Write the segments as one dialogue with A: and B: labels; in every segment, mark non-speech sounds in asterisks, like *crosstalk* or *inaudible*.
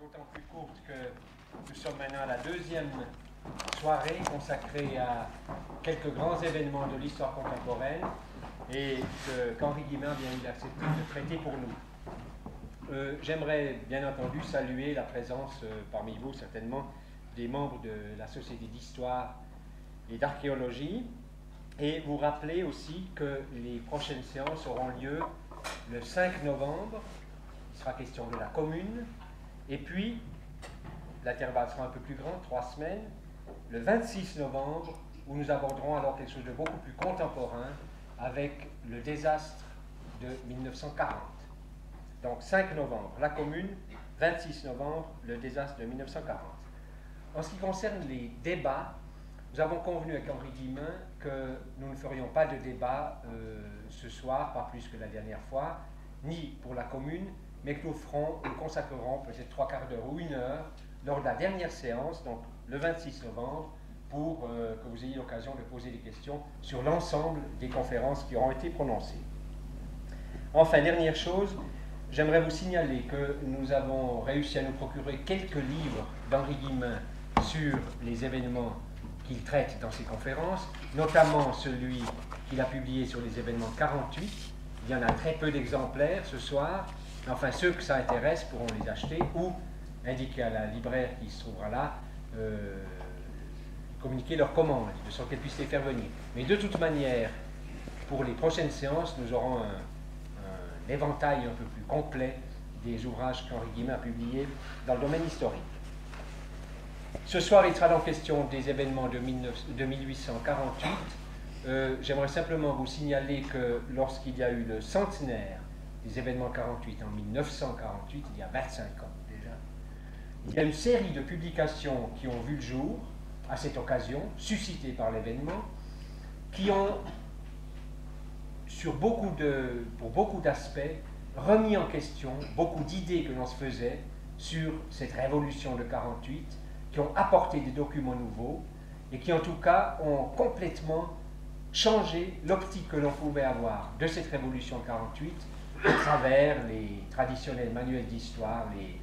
A: d'autant plus courte que nous sommes maintenant à la deuxième soirée consacrée à quelques grands événements de l'histoire contemporaine et qu'Henri Guimin vient d'accepter de traiter pour nous. Euh, j'aimerais bien entendu saluer la présence euh, parmi vous certainement des membres de la Société d'histoire et d'archéologie et vous rappeler aussi que les prochaines séances auront lieu le 5 novembre, il sera question de la commune, et puis l'intervalle sera un peu plus grand, trois semaines, le 26 novembre, où nous aborderons alors quelque chose de beaucoup plus contemporain avec le désastre de 1940. Donc 5 novembre, la commune, 26 novembre, le désastre de 1940. En ce qui concerne les débats, nous avons convenu avec Henri Guillemin que nous ne ferions pas de débat euh, ce soir, pas plus que la dernière fois, ni pour la commune, mais que nous ferons, nous consacrerons peut-être trois quarts d'heure ou une heure lors de la dernière séance, donc le 26 novembre, pour euh, que vous ayez l'occasion de poser des questions sur l'ensemble des conférences qui auront été prononcées. Enfin, dernière chose, j'aimerais vous signaler que nous avons réussi à nous procurer quelques livres d'Henri Guillemin sur les événements qu'il traite dans ses conférences, notamment celui qu'il a publié sur les événements 48. Il y en a très peu d'exemplaires ce soir. Enfin, ceux que ça intéresse pourront les acheter ou indiquer à la libraire qui se trouvera là, euh, communiquer leur commande, de sorte qu'elle puisse les faire venir. Mais de toute manière, pour les prochaines séances, nous aurons un, éventail un peu plus complet des ouvrages qu'Henri Guillemin a publiés dans le domaine historique. Ce soir, il sera donc question des événements de, 1848. Euh, j'aimerais simplement vous signaler que lorsqu'il y a eu le centenaire événements 48 en 1948, il y a 25 ans déjà, il y a une série de publications qui ont vu le jour à cette occasion, suscitées par l'événement, qui ont, sur beaucoup de, pour beaucoup d'aspects, remis en question beaucoup d'idées que l'on se faisait sur cette révolution de 48 qui ont apporté des documents nouveaux et qui en tout cas ont complètement changé l'optique que l'on pouvait avoir de cette révolution 48 à travers les traditionnels manuels d'histoire, les,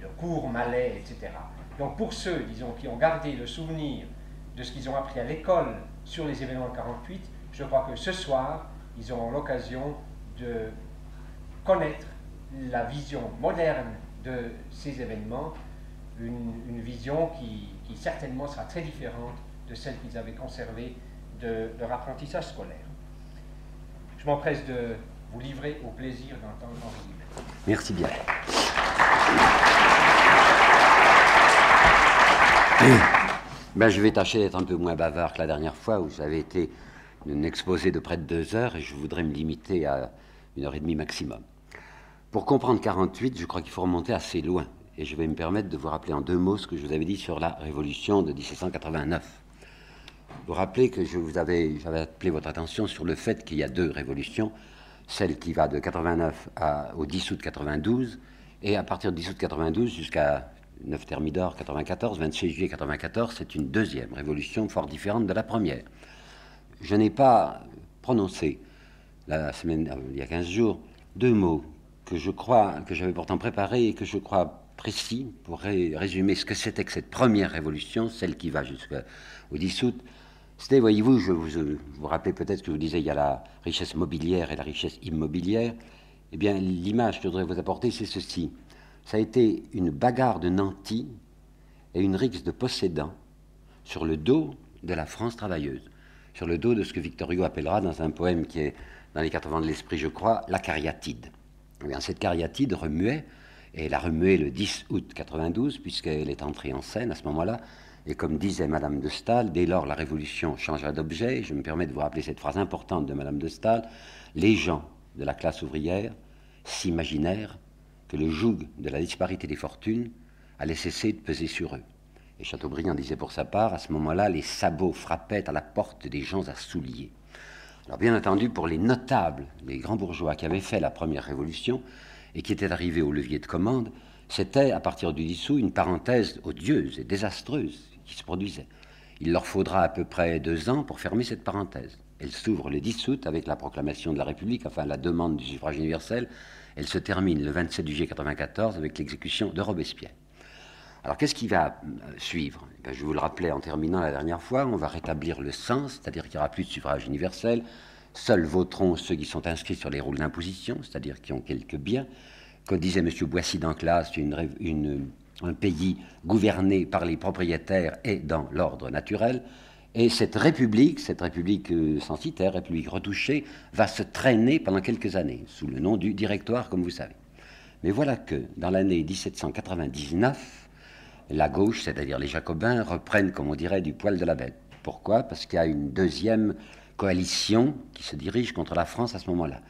A: le cours malais, etc. Donc pour ceux, disons, qui ont gardé le souvenir de ce qu'ils ont appris à l'école sur les événements 48, je crois que ce soir, ils auront l'occasion de connaître la vision moderne de ces événements une, vision qui, certainement sera très différente de celle qu'ils avaient conservée de leur apprentissage scolaire. Je m'empresse de vous livrer au plaisir d'entendre Henri
B: Merci bien. *coughs* Ben, je vais tâcher d'être un peu moins bavard que la dernière fois où j'avais été un exposé de près de deux heures et je voudrais me limiter à une heure et demie maximum. Pour comprendre 48, je crois qu'il faut remonter assez loin et je vais me permettre de vous rappeler en deux mots ce que je vous avais dit sur la révolution de 1789. Vous rappelez que je vous avais, j'avais appelé votre attention sur le fait qu'il y a deux révolutions, celle qui va de 89 à, au 10 août 92, et à partir du 10 août 92 jusqu'à 9 Thermidor 94, 26 juillet 94, c'est une deuxième révolution fort différente de la première. Je n'ai pas prononcé la semaine, il y a 15 jours, deux mots que je crois, que j'avais pourtant préparés et que je crois précis pour résumer ce que c'était que cette première révolution, celle qui va jusqu'au 10 août. Vous, vous rappelez peut-être que je vous disais, il y a la richesse mobilière et la richesse immobilière. Eh bien, l'image que je voudrais vous apporter, c'est ceci. Ça a été une bagarre de nantis et une rixe de possédants sur le dos de la France travailleuse, sur le dos de ce que Victor Hugo appellera dans un poème qui est dans les 80 de l'esprit, je crois, la cariatide. Eh cette cariatide remuait et elle a remué le 10 août 92, puisqu'elle est entrée en scène à ce moment-là. Et comme disait Madame de Staël, dès lors la révolution changea d'objet. Je me permets de vous rappeler cette phrase importante de Madame de Staël. Les gens de la classe ouvrière s'imaginèrent que le joug de la disparité des fortunes allait cesser de peser sur eux. Et Chateaubriand disait pour sa part, à ce moment-là, les sabots frappaient à la porte des gens à souliers. Alors bien entendu, pour les notables, les grands bourgeois qui avaient fait la première révolution, et qui était arrivé au levier de commande, c'était, à partir du dissous, une parenthèse odieuse et désastreuse qui se produisait. Il leur faudra à peu près deux ans pour fermer cette parenthèse. Elle s'ouvre le 10 août avec la proclamation de la République, enfin la demande du suffrage universel. Elle se termine le 27 juillet 1994 avec l'exécution de Robespierre. Alors qu'est-ce qui va euh, suivre? Eh Je vous le rappelais en terminant la dernière fois, on va rétablir le sens, c'est-à-dire qu'il n'y aura plus de suffrage universel. Seuls voteront ceux qui sont inscrits sur les rôles d'imposition, c'est-à-dire qui ont quelques biens. Comme disait M. Boissy dans classe, une, un pays gouverné par les propriétaires et dans l'ordre naturel. Et cette république, cette république euh, censitaire, république retouchée, va se traîner pendant quelques années, sous le nom du directoire, comme vous savez. Mais voilà que, dans l'année 1799, la gauche, c'est-à-dire les jacobins, reprennent, comme on dirait, du poil de la bête. Pourquoi? Parce qu'il y a une deuxième coalition qui se dirige contre la France à ce moment-là.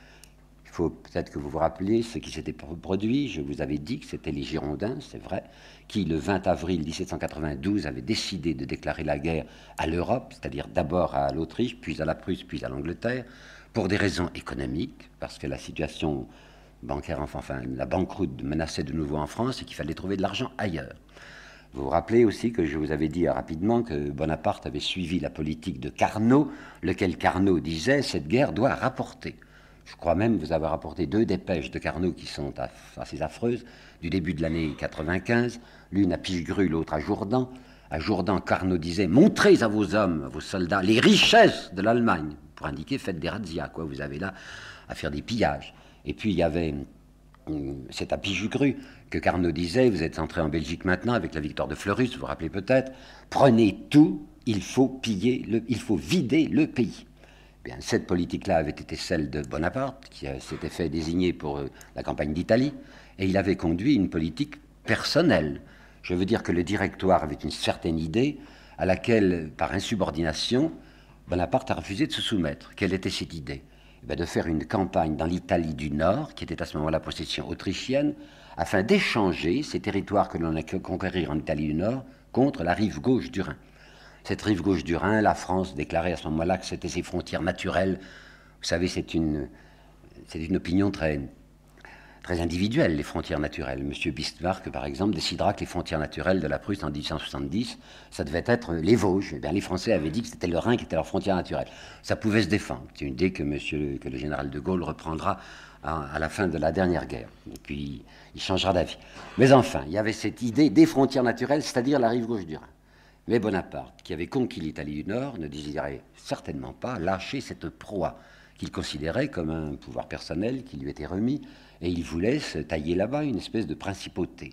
B: Faut peut-être que vous vous rappelez ce qui s'était produit. Je vous avais dit que c'était les Girondins, c'est vrai, qui, le 20 avril 1792, avaient décidé de déclarer la guerre à l'Europe, c'est-à-dire d'abord à l'Autriche, puis à la Prusse, puis à l'Angleterre, pour des raisons économiques, parce que la situation bancaire, enfin la banqueroute menaçait de nouveau en France et qu'il fallait trouver de l'argent ailleurs. Vous vous rappelez aussi que je vous avais dit rapidement que Bonaparte avait suivi la politique de Carnot, lequel Carnot disait cette guerre doit rapporter. Je crois même vous avoir rapporté deux dépêches de Carnot qui sont assez affreuses, du début de l'année 95, l'une à Pichegru, l'autre à Jourdan. À Jourdan, Carnot disait Montrez à vos hommes, à vos soldats, les richesses de l'Allemagne, pour indiquer faites des razzias, quoi. Vous avez là à faire des pillages. Et puis il y avait c'est à Pichegru que Carnot disait, vous êtes entré en Belgique maintenant avec la victoire de Fleurus, vous vous rappelez peut-être, prenez tout, il faut piller, le, il faut vider le pays. Cette politique-là avait été celle de Bonaparte, qui s'était fait désigner pour euh, la campagne d'Italie, et il avait conduit une politique personnelle. Je veux dire que le directoire avait une certaine idée à laquelle, par insubordination, Bonaparte a refusé de se soumettre. Quelle était cette idée? Eh De faire une campagne dans l'Italie du Nord, qui était à ce moment-là possession autrichienne, afin d'échanger ces territoires que l'on a conquérir en Italie du Nord contre la rive gauche du Rhin. Cette rive gauche du Rhin, la France déclarait à ce moment-là que c'était ses frontières naturelles. Vous savez, c'est une, c'est une opinion très, très individuelle, les frontières naturelles. Monsieur Bismarck, par exemple, décidera que les frontières naturelles de la Prusse en 1870, ça devait être les Vosges. Eh les Français avaient dit que c'était le Rhin qui était leur frontière naturelle. Ça pouvait se défendre. C'est une idée que, que le général de Gaulle reprendra à, la fin de la dernière guerre. Et puis, il changera d'avis. Mais enfin, il y avait cette idée des frontières naturelles, c'est-à-dire la rive gauche du Rhin. Mais Bonaparte, qui avait conquis l'Italie du Nord, ne désirait certainement pas lâcher cette proie qu'il considérait comme un pouvoir personnel qui lui était remis, et il voulait se tailler là-bas une espèce de principauté.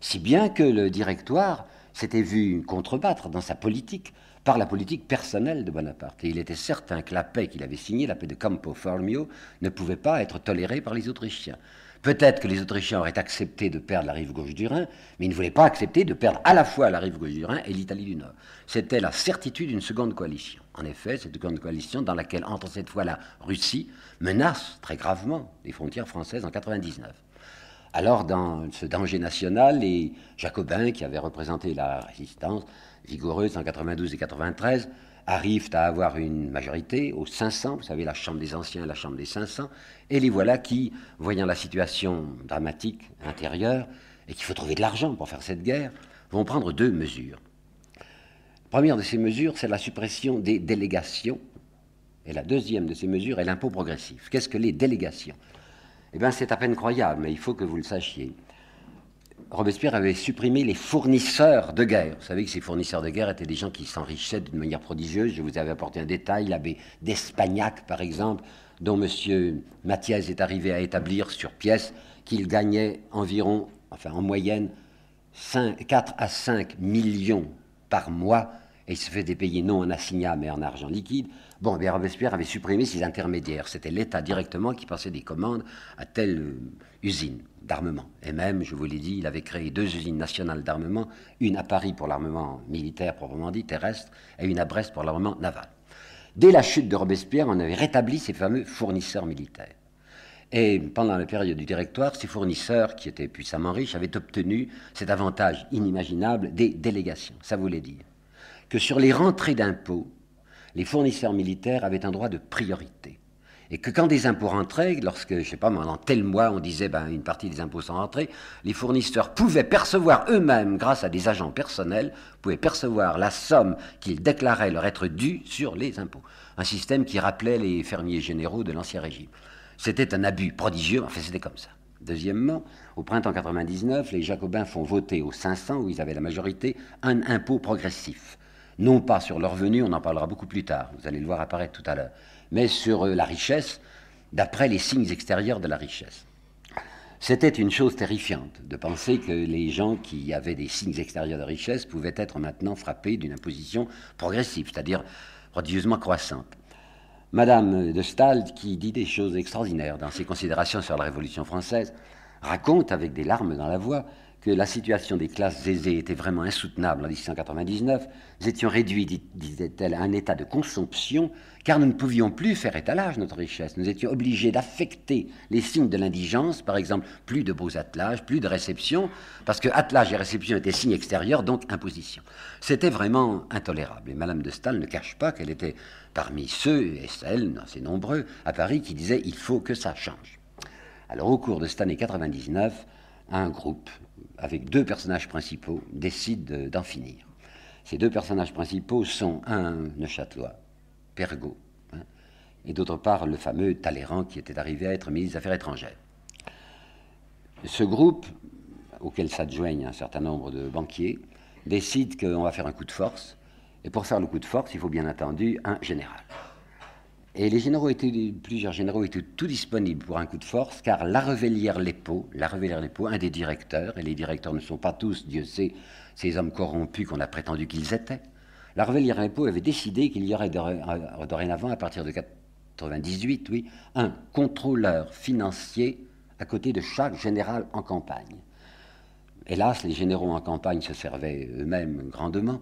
B: Si bien que le directoire s'était vu contrebattre dans sa politique par la politique personnelle de Bonaparte. Et il était certain que la paix qu'il avait signée, la paix de Campo Formio, ne pouvait pas être tolérée par les Autrichiens. Peut-être que les Autrichiens auraient accepté de perdre la rive gauche du Rhin, mais ils ne voulaient pas accepter de perdre à la fois la rive gauche du Rhin et l'Italie du Nord. C'était la certitude d'une seconde coalition. En effet, cette seconde coalition dans laquelle entre cette fois la Russie menace très gravement les frontières françaises en 99. Alors, dans ce danger national, les Jacobins, qui avaient représenté la résistance vigoureuse en 92 et 93, arrivent à avoir une majorité aux 500, vous savez, la Chambre des Anciens et la Chambre des 500, et les voilà qui, voyant la situation dramatique intérieure, et qu'il faut trouver de l'argent pour faire cette guerre, vont prendre deux mesures. La première de ces mesures, c'est la suppression des délégations, et la deuxième de ces mesures est l'impôt progressif. Qu'est-ce que les délégations? Eh bien, c'est à peine croyable, mais il faut que vous le sachiez. Robespierre avait supprimé les fournisseurs de guerre. Vous savez que ces fournisseurs de guerre étaient des gens qui s'enrichissaient d'une manière prodigieuse. Je vous avais apporté un détail, l'abbé d'Espagnac, par exemple, dont M. Mathias est arrivé à établir sur pièce qu'il gagnait environ, enfin en moyenne, 4 à 5 millions par mois, et il se faisait payer non en assignat mais en argent liquide. Robespierre avait supprimé ces intermédiaires. C'était l'État directement qui passait des commandes à telle euh, usine d'armement. Et même, je vous l'ai dit, il avait créé deux usines nationales d'armement, une à Paris pour l'armement militaire proprement dit, terrestre, et une à Brest pour l'armement naval. Dès la chute de Robespierre, on avait rétabli ces fameux fournisseurs militaires. Et pendant la période du directoire, ces fournisseurs, qui étaient puissamment riches, avaient obtenu cet avantage inimaginable des délégations. Ça voulait dire que sur les rentrées d'impôts, les fournisseurs militaires avaient un droit de priorité Et que quand des impôts rentraient, lorsque, je sais pas, pendant tel mois, on disait ben, une partie des impôts sont rentrés, les fournisseurs pouvaient percevoir eux-mêmes, grâce à des agents personnels, pouvaient percevoir la somme qu'ils déclaraient leur être due sur les impôts. Un système qui rappelait les fermiers généraux de l'Ancien Régime. C'était un abus prodigieux, enfin c'était comme ça. Deuxièmement, au printemps 99, les Jacobins font voter aux 500, où ils avaient la majorité, un impôt progressif. Non pas sur leur revenu, on en parlera beaucoup plus tard, vous allez le voir apparaître tout à l'heure, mais sur euh, la richesse, d'après les signes extérieurs de la richesse. C'était une chose terrifiante de penser que les gens qui avaient des signes extérieurs de richesse pouvaient être maintenant frappés d'une imposition progressive, c'est-à-dire prodigieusement croissante. Madame de Stahl, qui dit des choses extraordinaires dans ses considérations sur la Révolution française, raconte avec des larmes dans la voix que la situation des classes aisées était vraiment insoutenable en 1899. Nous étions réduits, disait-elle, à un état de consomption, car nous ne pouvions plus faire étalage notre richesse. Nous étions obligés d'affecter les signes de l'indigence, par exemple, plus de beaux attelages, plus de réceptions, parce que attelage et réception étaient signes extérieurs, donc imposition. C'était vraiment intolérable. Et Madame de Stahl ne cache pas qu'elle était parmi ceux et celles, assez nombreux, à Paris, qui disaient il faut que ça change. Alors, au cours de cette année 99, un groupe, avec deux personnages principaux, décide d'en finir. Ces deux personnages principaux sont un Neuchâtelois, Pergaud, hein, et d'autre part le fameux Talleyrand qui était arrivé à être ministre des Affaires étrangères. Ce groupe, auquel s'adjoignent un certain nombre de banquiers, décide qu'on va faire un coup de force, et pour faire le coup de force, il faut bien entendu un général. Et les généraux étaient, plusieurs généraux étaient tout disponibles pour un coup de force, car la Revellière-Lépeau, la Revellière-Lépeau, un des directeurs, et les directeurs ne sont pas tous, Dieu sait, ces hommes corrompus qu'on a prétendu qu'ils étaient, la Revellière-Lépeau avait décidé qu'il y aurait dorénavant, à partir de 98, oui, un contrôleur financier à côté de chaque général en campagne. Hélas, les généraux en campagne se servaient eux-mêmes grandement,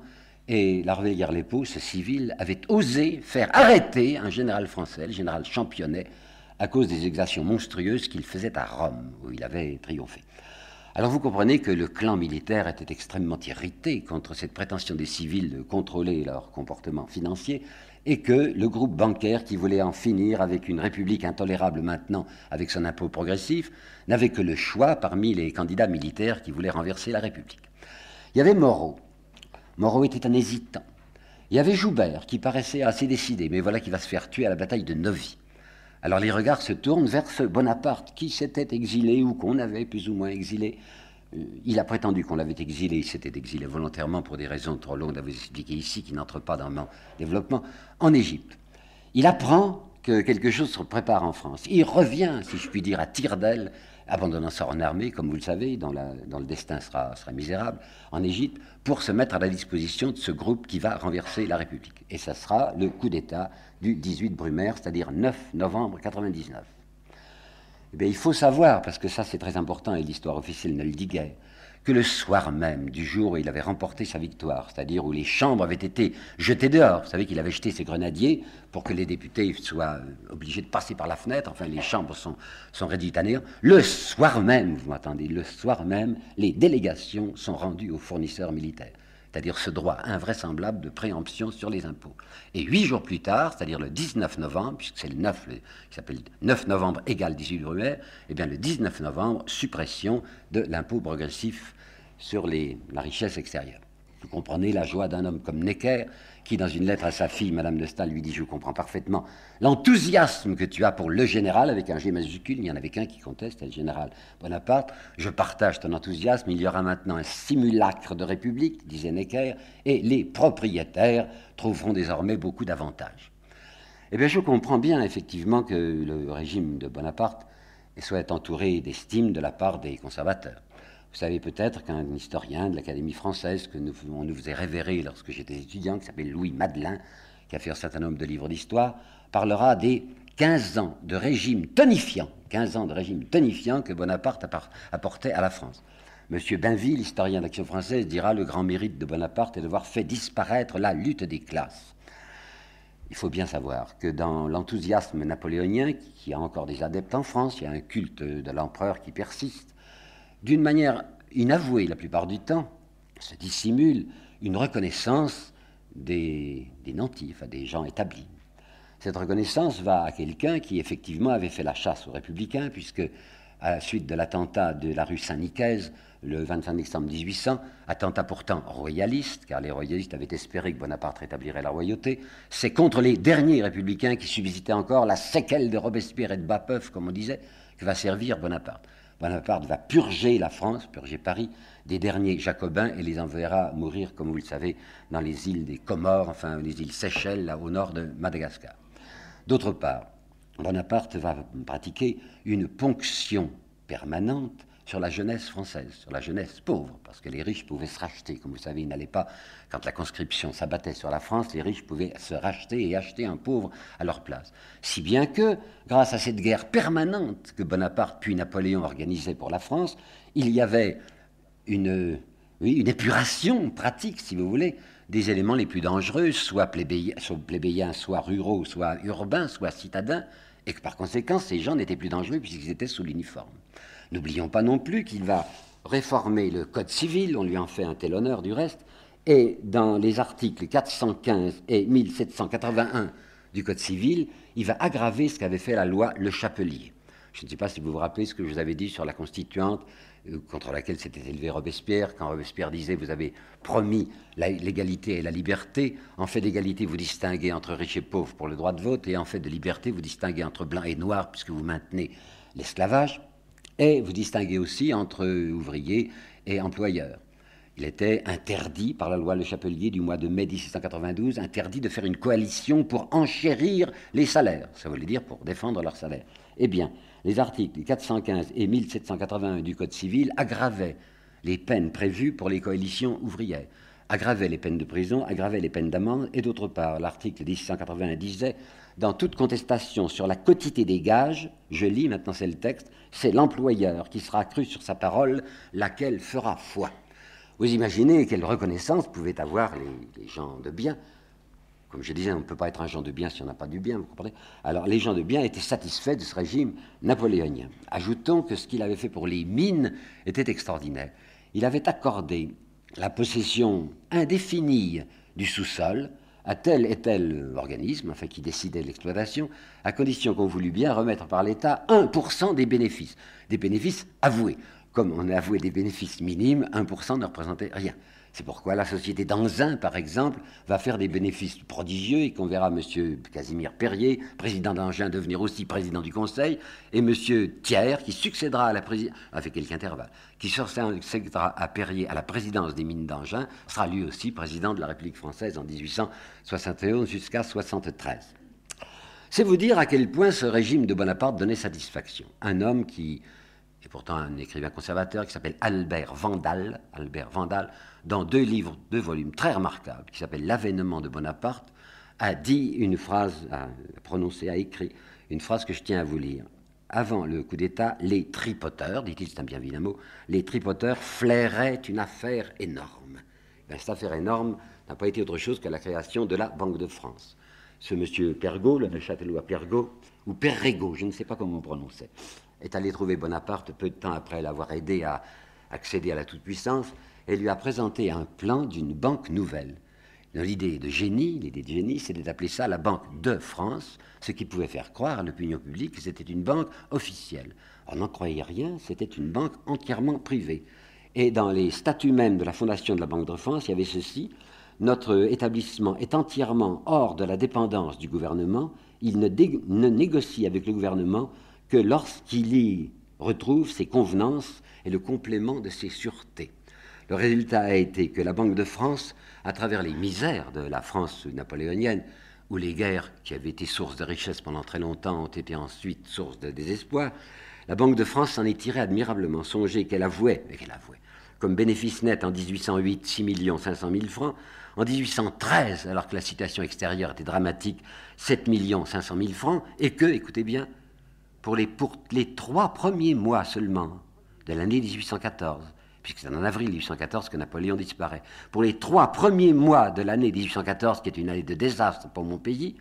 B: et la guerre lépeau ce civil, avait osé faire arrêter un général français, le général Championnet, à cause des exactions monstrueuses qu'il faisait à Rome, où il avait triomphé. Alors vous comprenez que le clan militaire était extrêmement irrité contre cette prétention des civils de contrôler leur comportement financier, et que le groupe bancaire qui voulait en finir avec une république intolérable maintenant avec son impôt progressif n'avait que le choix parmi les candidats militaires qui voulaient renverser la République. Il y avait Moreau, Moreau était un hésitant. Il y avait Joubert qui paraissait assez décidé, mais voilà qu'il va se faire tuer à la bataille de Novi. Alors les regards se tournent vers ce Bonaparte qui s'était exilé ou qu'on avait plus ou moins exilé. Euh, il a prétendu qu'on l'avait exilé, il s'était exilé volontairement pour des raisons trop longues à vous expliquer ici, qui n'entrent pas dans mon développement, en Égypte. Il apprend que quelque chose se prépare en France. Il revient, si je puis dire, à tire d'aile abandonnant sa en armée, comme vous le savez, dont, le destin sera, misérable, en Égypte, pour se mettre à la disposition de ce groupe qui va renverser la République. Et ça sera le coup d'État du 18 Brumaire, c'est-à-dire 9 novembre 1999. Eh il faut savoir, parce que ça c'est très important et l'histoire officielle ne le dit guère, que le soir même du jour où il avait remporté sa victoire, c'est-à-dire où les chambres avaient été jetées dehors, vous savez qu'il avait jeté ses grenadiers pour que les députés soient obligés de passer par la fenêtre, enfin les chambres sont, sont néant, le soir même, vous m'entendez, le soir même, les délégations sont rendues aux fournisseurs militaires c'est-à-dire ce droit invraisemblable de préemption sur les impôts. Et huit jours plus tard, c'est-à-dire le 19 novembre, puisque c'est le 9, qui s'appelle 9 novembre égale 18 juillet, eh bien le 19 novembre, suppression de l'impôt progressif sur les, la richesse extérieure. Vous comprenez la joie d'un homme comme Necker, qui, dans une lettre à sa fille, Madame de Stahl, lui dit Je comprends parfaitement l'enthousiasme que tu as pour le général, avec un G majuscule, il n'y en avait qu'un qui c'était le général Bonaparte. Je partage ton enthousiasme, il y aura maintenant un simulacre de république, disait Necker, et les propriétaires trouveront désormais beaucoup d'avantages. Eh bien, je comprends bien, effectivement, que le régime de Bonaparte soit entouré d'estime de la part des conservateurs. Vous savez peut-être qu'un historien de l'Académie française que nous, on nous faisait révérer lorsque j'étais étudiant, qui s'appelle Louis Madelin, qui a fait un certain nombre de livres d'histoire, parlera des 15 ans de régime tonifiant, 15 ans de régime tonifiant que Bonaparte apportait à la France. Monsieur Bainville, historien d'Action française, dira le grand mérite de Bonaparte est d'avoir fait disparaître la lutte des classes. Il faut bien savoir que dans l'enthousiasme napoléonien, qui a encore des adeptes en France, il y a un culte de l'empereur qui persiste, d'une manière inavouée la plupart du temps, se dissimule une reconnaissance des, des nantis, des gens établis. Cette reconnaissance va à quelqu'un qui effectivement avait fait la chasse aux républicains, puisque à la suite de l'attentat de la rue Saint-Nicaise, le 25 décembre 1800, attentat pourtant royaliste, car les royalistes avaient espéré que Bonaparte rétablirait la royauté, c'est contre les derniers républicains qui subsistaient encore la séquelle de Robespierre et de Bapeuf, comme on disait, que va servir Bonaparte. Bonaparte va purger la France, purger Paris, des derniers jacobins et les enverra mourir, comme vous le savez, dans les îles des Comores, enfin les îles Seychelles, là au nord de Madagascar. D'autre part, Bonaparte va pratiquer une ponction permanente sur la jeunesse française, sur la jeunesse pauvre, parce que les riches pouvaient se racheter. Comme vous savez, il n'allait pas, quand la conscription s'abattait sur la France, les riches pouvaient se racheter et acheter un pauvre à leur place. Si bien que, grâce à cette guerre permanente que Bonaparte puis Napoléon organisaient pour la France, il y avait une épuration pratique, si vous voulez, des éléments les plus dangereux, soit plébéiens, soit ruraux, soit urbains, soit citadins, et que par conséquent, ces gens n'étaient plus dangereux puisqu'ils étaient sous l'uniforme. N'oublions pas non plus qu'il va réformer le Code civil, on lui en fait un tel honneur du reste, et dans les articles 415 et 1781 du Code civil, il va aggraver ce qu'avait fait la loi Le Chapelier. Je ne sais pas si vous vous rappelez ce que je vous avais dit sur la constituante euh, contre laquelle s'était élevé Robespierre, quand Robespierre disait Vous avez promis l'égalité et la liberté. En fait d'égalité, vous distinguez entre riches et pauvres pour le droit de vote, et en fait de liberté, vous distinguez entre blancs et noirs, puisque vous maintenez l'esclavage. Et vous distinguez aussi entre ouvriers et employeurs. Il était interdit par la loi Le Chapelier du mois de mai 1792, interdit de faire une coalition pour enchérir les salaires. Ça voulait dire pour défendre leurs salaires. Eh bien, les articles 415 et 1781 du Code civil aggravaient les peines prévues pour les coalitions ouvrières, aggravaient les peines de prison, aggravaient les peines d'amende, et d'autre part, l'article 1681 disait dans toute contestation sur la quotité des gages, je lis, maintenant c'est le texte, c'est l'employeur qui sera cru sur sa parole, laquelle fera foi. Vous imaginez quelle reconnaissance pouvaient avoir les, gens de bien. Comme je disais, on ne peut pas être un gens de bien si on n'a pas du bien, vous comprenez? Alors les gens de bien étaient satisfaits de ce régime napoléonien. Ajoutons que ce qu'il avait fait pour les mines était extraordinaire. Il avait accordé la possession indéfinie du sous-sol à tel et tel organisme, enfin qui décidait de l'exploitation, à condition qu'on voulut bien remettre par l'État 1% des bénéfices, des bénéfices avoués. Comme on a avoué des bénéfices minimes, 1% ne représentait rien. C'est pourquoi la société d'Anzin, par exemple, va faire des bénéfices prodigieux et qu'on verra M. Casimir Perrier, président d'Angin, devenir aussi président du Conseil, et M. Thiers, qui succédera à la présidence, avec quelques intervalles, qui à Perrier à la présidence des mines d'Angin, sera lui aussi président de la République française en 1871 jusqu'à 73. C'est vous dire à quel point ce régime de Bonaparte donnait satisfaction. Un homme qui et pourtant un écrivain conservateur qui s'appelle Albert Vandal, Albert Vandal, dans deux livres, deux volumes très remarquables, qui s'appellent L'avènement de Bonaparte, a dit une phrase, a prononcé, a écrit une phrase que je tiens à vous lire. Avant le coup d'État, les tripoteurs, dit-il, c'est un bien vilain mot, les tripoteurs flairaient une affaire énorme. Ben, cette affaire énorme n'a pas été autre chose que la création de la Banque de France. Ce monsieur Pergaud, le Châtelois Pergaud, ou Perrego, je ne sais pas comment on prononçait, est allé trouver Bonaparte peu de temps après l'avoir aidé à accéder à la toute-puissance et lui a présenté un plan d'une banque nouvelle. L'idée de génie, l'idée de génie, c'était d'appeler ça la Banque de France, ce qui pouvait faire croire à l'opinion publique que c'était une banque officielle. On n'en croyait rien, c'était une banque entièrement privée. Et dans les statuts même de la fondation de la Banque de France, il y avait ceci notre établissement est entièrement hors de la dépendance du gouvernement, il ne, ne négocie avec le gouvernement que lorsqu'il y retrouve ses convenances et le complément de ses sûretés. Le résultat a été que la Banque de France, à travers les misères de la France napoléonienne, où les guerres qui avaient été source de richesse pendant très longtemps ont été ensuite source de désespoir, la Banque de France s'en est tirée admirablement. Songez qu'elle avouait, et qu'elle avouait, comme bénéfice net en 1808 6 500 000 francs, en 1813, alors que la situation extérieure était dramatique, 7 500 000 francs, et que, écoutez bien, pour les, trois premiers mois seulement de l'année 1814, puisque c'est en avril 1814 que Napoléon disparaît, pour les trois premiers mois de l'année 1814, qui est une année de désastre pour mon pays,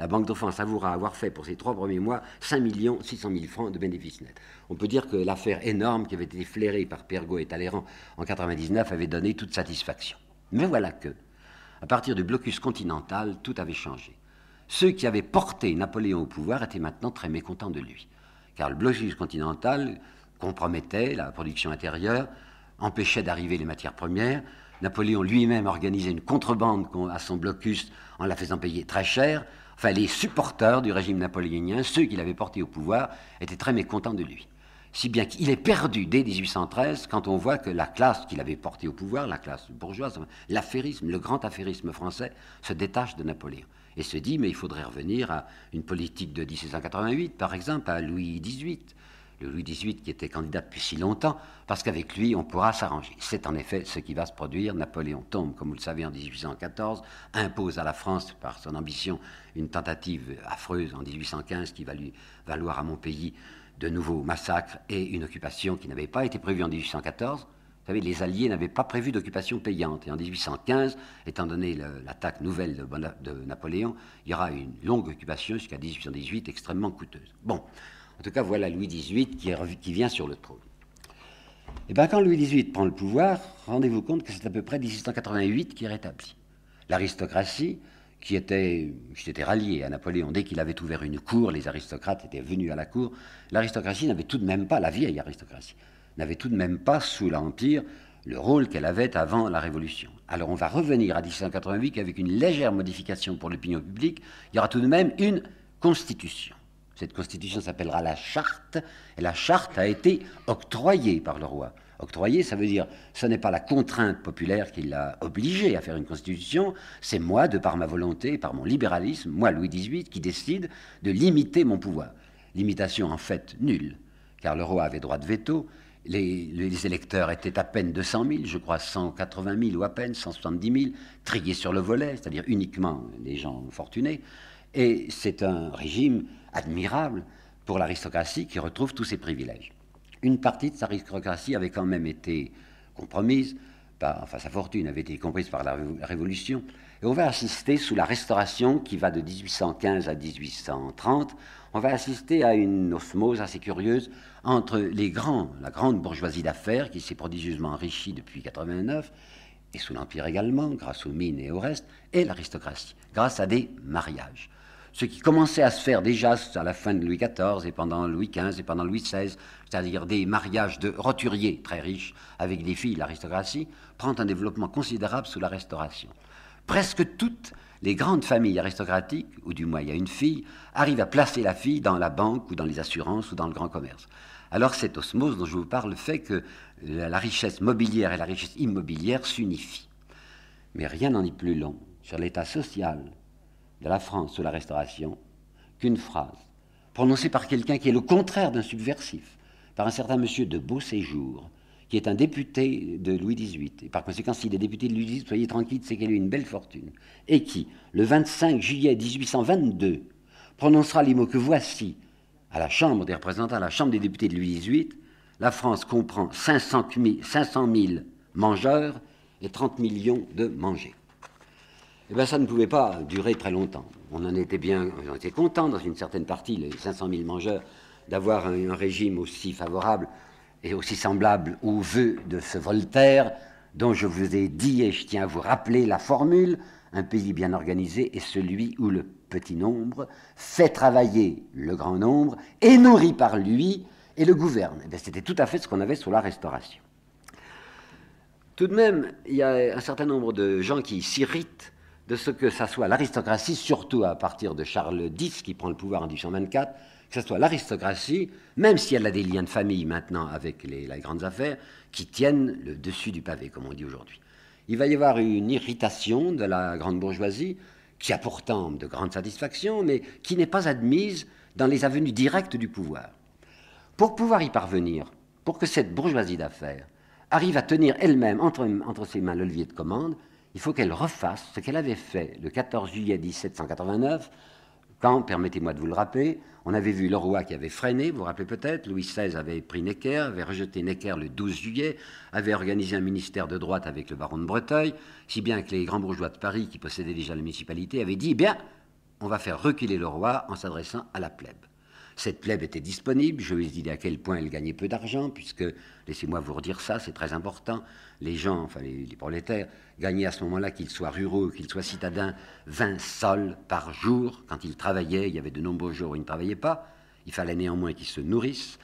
B: la Banque de France avouera avoir fait pour ces trois premiers mois 5 600 000 francs de bénéfices nets. On peut dire que l'affaire énorme qui avait été flairée par Pergaud et Talleyrand en 1999 avait donné toute satisfaction. Mais voilà que, à partir du blocus continental, tout avait changé. ceux qui avaient porté Napoléon au pouvoir étaient maintenant très mécontents de lui. Car le blocus continental compromettait la production intérieure, empêchait d'arriver les matières premières. Napoléon lui-même organisait une contrebande à son blocus en la faisant payer très cher. Enfin, les supporters du régime napoléonien, ceux qui l'avaient porté au pouvoir, étaient très mécontents de lui. Si bien qu'il est perdu dès 1813 quand on voit que la classe qu'il avait portée au pouvoir, la classe bourgeoise, l'affairisme, le grand affairisme français, se détache de Napoléon et se dit mais il faudrait revenir à une politique de 1788, par exemple, à Louis XVIII, Louis XVIII qui était candidat depuis si longtemps, parce qu'avec lui, on pourra s'arranger. C'est en effet ce qui va se produire. Napoléon tombe, comme vous le savez, en 1814, impose à la France, par son ambition, une tentative affreuse en 1815 qui va lui valoir à mon pays de nouveaux massacres et une occupation qui n'avait pas été prévue en 1814. Vous savez, les Alliés n'avaient pas prévu d'occupation payante. Et en 1815, étant donné l'attaque nouvelle de, de, Napoléon, il y aura une longue occupation jusqu'à 1818 extrêmement coûteuse. Bon, en tout cas, voilà Louis XVIII qui, vient sur le trône. Et bien, quand Louis XVIII prend le pouvoir, rendez-vous compte que c'est à peu près 1888 qui est rétabli. L'aristocratie, qui était, qui était ralliée à Napoléon, dès qu'il avait ouvert une cour, les aristocrates étaient venus à la cour, l'aristocratie n'avait tout de même pas, la vieille aristocratie, n'avait tout de même pas, sous l'Empire, le rôle qu'elle avait avant la Révolution. Alors on va revenir à 1888 avec une légère modification pour l'opinion publique, il y aura tout de même une constitution. Cette constitution s'appellera la charte, et la charte a été octroyée par le roi. Octroyée, ça veut dire, ce n'est pas la contrainte populaire qui l'a obligé à faire une constitution, c'est moi, de par ma volonté, par mon libéralisme, moi, Louis XVIII, qui décide de limiter mon pouvoir. Limitation en fait nulle, car le roi avait droit de veto, les, les, électeurs étaient à peine 200 000, je crois 180 000 ou à peine 170 000, triés sur le volet, c'est-à-dire uniquement les gens fortunés. Et c'est un régime admirable pour l'aristocratie qui retrouve tous ses privilèges. Une partie de sa aristocratie avait quand même été compromise, enfin sa fortune avait été comprise par la Révolution, et on va assister sous la Restauration qui va de 1815 à 1830, on va assister à une osmose assez curieuse entre les grands, la grande bourgeoisie d'affaires qui s'est prodigieusement enrichie depuis 89, et sous l'Empire également, grâce aux mines et au reste, et l'aristocratie, grâce à des mariages ce qui commençait à se faire déjà à la fin de Louis XIV et pendant Louis XV et pendant Louis XVI, c'est-à-dire des mariages de roturiers très riches avec des filles de l'aristocratie, prend un développement considérable sous la Restauration. Presque toutes les grandes familles aristocratiques, ou du moins il y a une fille, arrivent à placer la fille dans la banque ou dans les assurances ou dans le grand commerce. Alors cette osmose dont je vous parle fait que la richesse mobilière et la richesse immobilière s'unifient. Mais rien n'en est plus long sur l'état social de la France sous la Restauration qu'une phrase, prononcée par quelqu'un qui est le contraire d'un subversif, par un certain monsieur de Beauséjour, qui est un député de Louis XVIII, et par conséquent, s'il est député de Louis XVIII, soyez tranquille, c'est qu'il a eu une belle fortune, et qui, le 25 juillet 1822, prononcera les mots que voici à la Chambre des représentants, à la Chambre des députés de Louis XVIII, la France comprend 500 000 mangeurs et 30 millions de mangés eh bien, ça ne pouvait pas durer très longtemps. On en était bien, on était content dans une certaine partie, les 500 000 mangeurs, d'avoir un, régime aussi favorable et aussi semblable aux vœux de ce Voltaire, dont je vous ai dit, et je tiens à vous rappeler la formule, un pays bien organisé est celui où le petit nombre fait travailler le grand nombre, est nourri par lui et le gouverne. Eh c'était tout à fait ce qu'on avait sous la Restauration. Tout de même, il y a un certain nombre de gens qui s'irritent de ce que ça soit l'aristocratie, surtout à partir de Charles X qui prend le pouvoir en 1824, que ce soit l'aristocratie, même si elle a des liens de famille maintenant avec les, grandes affaires, qui tiennent le dessus du pavé, comme on dit aujourd'hui. Il va y avoir une irritation de la grande bourgeoisie, qui a pourtant de grandes satisfactions, mais qui n'est pas admise dans les avenues directes du pouvoir. Pour pouvoir y parvenir, pour que cette bourgeoisie d'affaires arrive à tenir elle-même entre, entre ses mains le levier de commande, il faut qu'elle refasse ce qu'elle avait fait le 14 juillet 1789, quand, permettez-moi de vous le rappeler, on avait vu le roi qui avait freiné, vous vous rappelez peut-être, Louis XVI avait pris Necker, avait rejeté Necker le 12 juillet, avait organisé un ministère de droite avec le baron de Breteuil, si bien que les grands bourgeois de Paris, qui possédaient déjà la municipalité, avaient dit, eh bien, on va faire reculer le roi en s'adressant à la plèbe. Cette plèbe était disponible. Je vous ai dit à quel point elle gagnait peu d'argent, puisque, laissez-moi vous redire ça, c'est très important. Les gens, enfin les, prolétaires, gagnaient à ce moment-là, qu'ils soient ruraux, qu'ils soient citadins, 20 sols par jour. Quand ils travaillaient, il y avait de nombreux jours où ils ne travaillaient pas. Il fallait néanmoins qu'ils se nourrissent.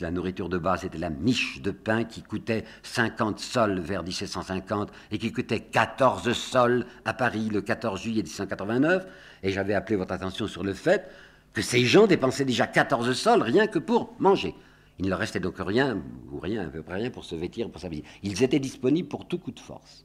B: la nourriture de base était la miche de pain qui coûtait 50 sols vers 1750 et qui coûtait 14 sols à Paris le 14 juillet 1789. Et j'avais appelé votre attention sur le fait que ces gens dépensaient déjà 14 sols rien que pour manger. Il ne leur restait donc rien, ou rien, à peu près rien, pour se vêtir, pour s'habiller. Ils étaient disponibles pour tout coup de force.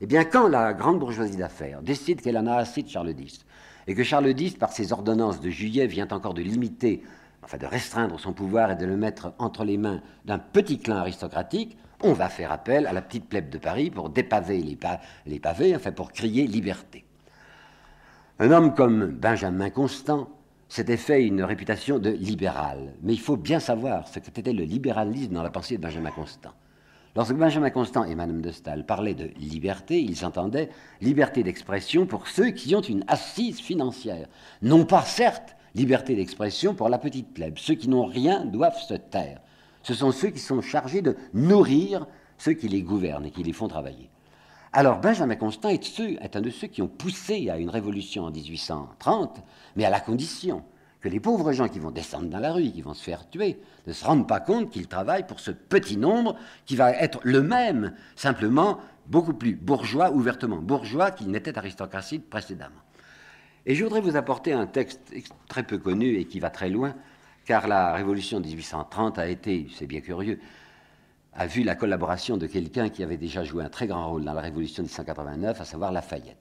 B: Eh bien, quand la grande bourgeoisie d'affaires décide qu'elle en a assez de Charles X, et que Charles X, par ses ordonnances de juillet, vient encore de limiter, enfin de restreindre son pouvoir et de le mettre entre les mains d'un petit clan aristocratique, on va faire appel à la petite plèbe de Paris pour dépaver les, les pavés, enfin pour crier liberté. Un homme comme Benjamin Constant, s'était fait une réputation de libéral. Mais il faut bien savoir ce qu'était le libéralisme dans la pensée de Benjamin Constant. Lorsque Benjamin Constant et Madame de Staël parlaient de liberté, ils entendaient liberté d'expression pour ceux qui ont une assise financière. Non pas, certes, liberté d'expression pour la petite plèbe. Ceux qui n'ont rien doivent se taire. Ce sont ceux qui sont chargés de nourrir ceux qui les gouvernent et qui les font travailler. Alors Benjamin Constant est, un de ceux qui ont poussé à une révolution en 1830, mais à la condition que les pauvres gens qui vont descendre dans la rue, qui vont se faire tuer, ne se rendent pas compte qu'ils travaillent pour ce petit nombre qui va être le même, simplement beaucoup plus bourgeois, ouvertement bourgeois qu'il n'était aristocratique précédemment. Et je voudrais vous apporter un texte très peu connu et qui va très loin, car la révolution de 1830 a été, c'est bien curieux, a vu la collaboration de quelqu'un qui avait déjà joué un très grand rôle dans la Révolution de 1889, à savoir Lafayette.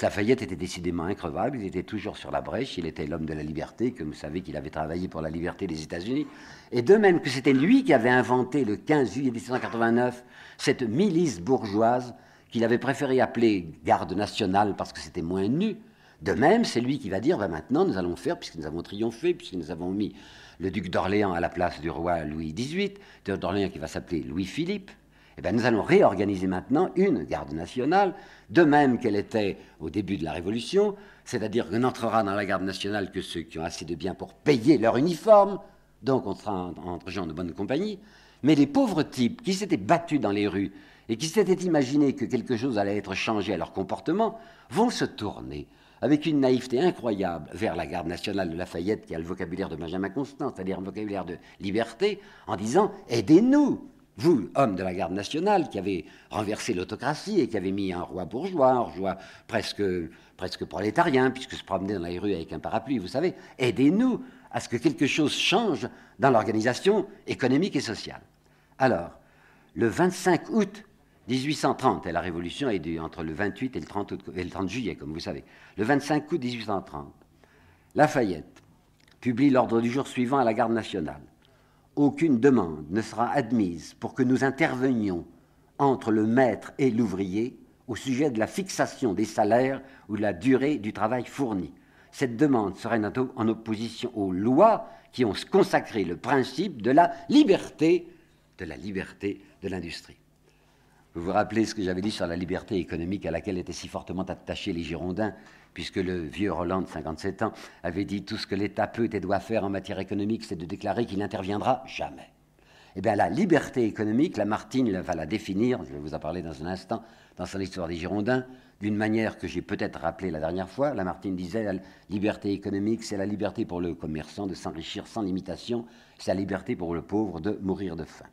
B: Lafayette était décidément increvable, il était toujours sur la brèche, il était l'homme de la liberté, que vous savez qu'il avait travaillé pour la liberté des États-Unis, et de même que c'était lui qui avait inventé le 15 juillet 1789 cette milice bourgeoise qu'il avait préféré appeler garde nationale parce que c'était moins nu. De même, c'est lui qui va dire, ben maintenant nous allons faire, puisque nous avons triomphé, puisque nous avons mis le duc d'Orléans à la place du roi Louis XVIII, d'Orléans qui va s'appeler Louis-Philippe, eh bien, nous allons réorganiser maintenant une garde nationale, de même qu'elle était au début de la Révolution, c'est-à-dire qu'on n'entrera dans la garde nationale que ceux qui ont assez de biens pour payer leur uniforme, donc on sera entre gens de bonne compagnie, mais les pauvres types qui s'étaient battus dans les rues et qui s'étaient imaginés que quelque chose allait être changé à leur comportement, vont se tourner avec une naïveté incroyable vers la garde nationale de Lafayette, qui a le vocabulaire de Benjamin Constant, c'est-à-dire un vocabulaire de liberté, en disant Aidez-nous, vous, homme de la garde nationale, qui avez renversé l'autocratie et qui avez mis un roi bourgeois, un roi presque, presque prolétarien, puisque se promenait dans les rues avec un parapluie, vous savez, aidez-nous à ce que quelque chose change dans l'organisation économique et sociale. Alors, le 25 août 1830, et la révolution est entre le 28 et le 30, et le 30 juillet, comme vous savez. Le 25 août 1830, Lafayette publie l'ordre du jour suivant à la garde nationale. Aucune demande ne sera admise pour que nous intervenions entre le maître et l'ouvrier au sujet de la fixation des salaires ou de la durée du travail fourni. Cette demande serait en opposition aux lois qui ont consacré le principe de la liberté, de la liberté de l'industrie. Vous vous rappelez ce que j'avais dit sur la liberté économique à laquelle étaient si fortement attachés les Girondins, puisque le vieux Roland de 57 ans avait dit tout ce que l'État peut et doit faire en matière économique, c'est de déclarer qu'il n'interviendra jamais. Eh bien, la liberté économique, Lamartine va la définir, je vais vous en parler dans un instant, dans son histoire des Girondins, d'une manière que j'ai peut-être rappelée la dernière fois. Lamartine disait la liberté économique, c'est la liberté pour le commerçant de s'enrichir sans limitation, c'est la liberté pour le pauvre de mourir de faim.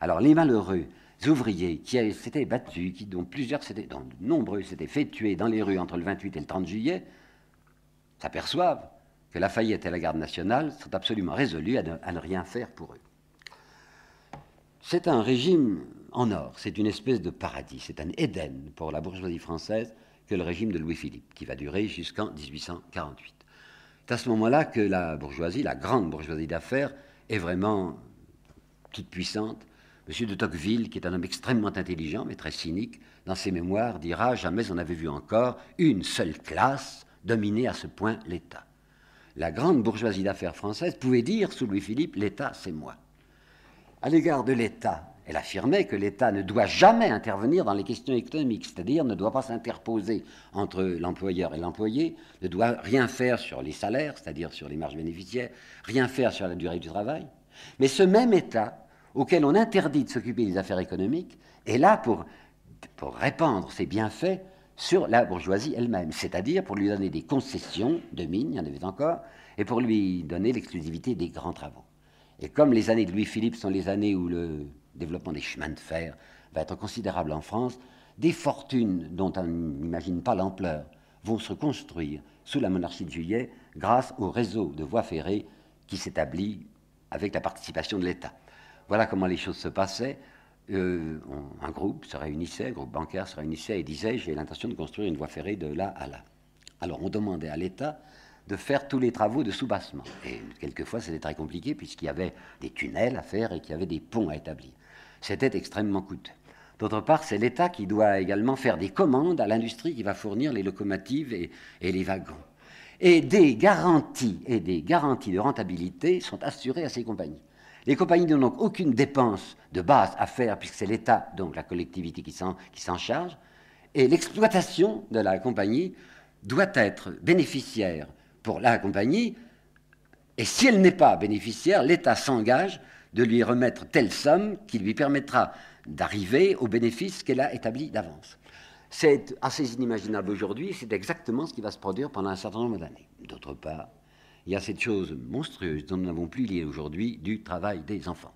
B: Alors, les malheureux ouvriers qui s'étaient battus, qui, dont plusieurs s'étaient, dont nombreux s'étaient fait tuer dans les rues entre le 28 et le 30 juillet, s'aperçoivent que Lafayette et la garde nationale sont absolument résolus à ne, rien faire pour eux. C'est un régime en or, c'est une espèce de paradis, c'est un Éden pour la bourgeoisie française que le régime de Louis-Philippe, qui va durer jusqu'en 1848. C'est à ce moment-là que la bourgeoisie, la grande bourgeoisie d'affaires, est vraiment toute puissante M. de Tocqueville, qui est un homme extrêmement intelligent, mais très cynique, dans ses mémoires, dira Jamais on n'avait vu encore une seule classe dominer à ce point l'État. La grande bourgeoisie d'affaires française pouvait dire, sous Louis-Philippe, l'État, c'est moi. À l'égard de l'État, elle affirmait que l'État ne doit jamais intervenir dans les questions économiques, c'est-à-dire ne doit pas s'interposer entre l'employeur et l'employé, ne doit rien faire sur les salaires, c'est-à-dire sur les marges bénéficiaires, rien faire sur la durée du travail. Mais ce même État, auquel on interdit de s'occuper des affaires économiques, est là pour, répandre ses bienfaits sur la bourgeoisie elle-même, c'est-à-dire pour lui donner des concessions de mines, il y en avait encore, et pour lui donner l'exclusivité des grands travaux. Et comme les années de Louis-Philippe sont les années où le développement des chemins de fer va être considérable en France, des fortunes dont on n'imagine pas l'ampleur vont se construire sous la monarchie de Juillet grâce au réseau de voies ferrées qui s'établit avec la participation de l'État. Voilà comment les choses se passaient. Euh, un groupe se réunissait, un groupe bancaire se réunissait et disait j'ai l'intention de construire une voie ferrée de là à là. Alors on demandait à l'État de faire tous les travaux de soubassement. Et quelquefois c'était très compliqué puisqu'il y avait des tunnels à faire et qu'il y avait des ponts à établir c'était extrêmement coûteux. D'autre part, c'est l'État qui doit également faire des commandes à l'industrie qui va fournir les locomotives et, les wagons. Et des garanties et des garanties de rentabilité sont assurées à ces compagnies. Les compagnies n'ont donc aucune dépense de base à faire, puisque c'est l'État, donc la collectivité, qui s'en charge. Et l'exploitation de la compagnie doit être bénéficiaire pour la compagnie. Et si elle n'est pas bénéficiaire, l'État s'engage de lui remettre telle somme qui lui permettra d'arriver au bénéfice qu'elle a établi d'avance. C'est assez inimaginable aujourd'hui, c'est exactement ce qui va se produire pendant un certain nombre d'années. D'autre part, il y a cette chose monstrueuse dont nous n'avons plus lié aujourd'hui du travail des enfants.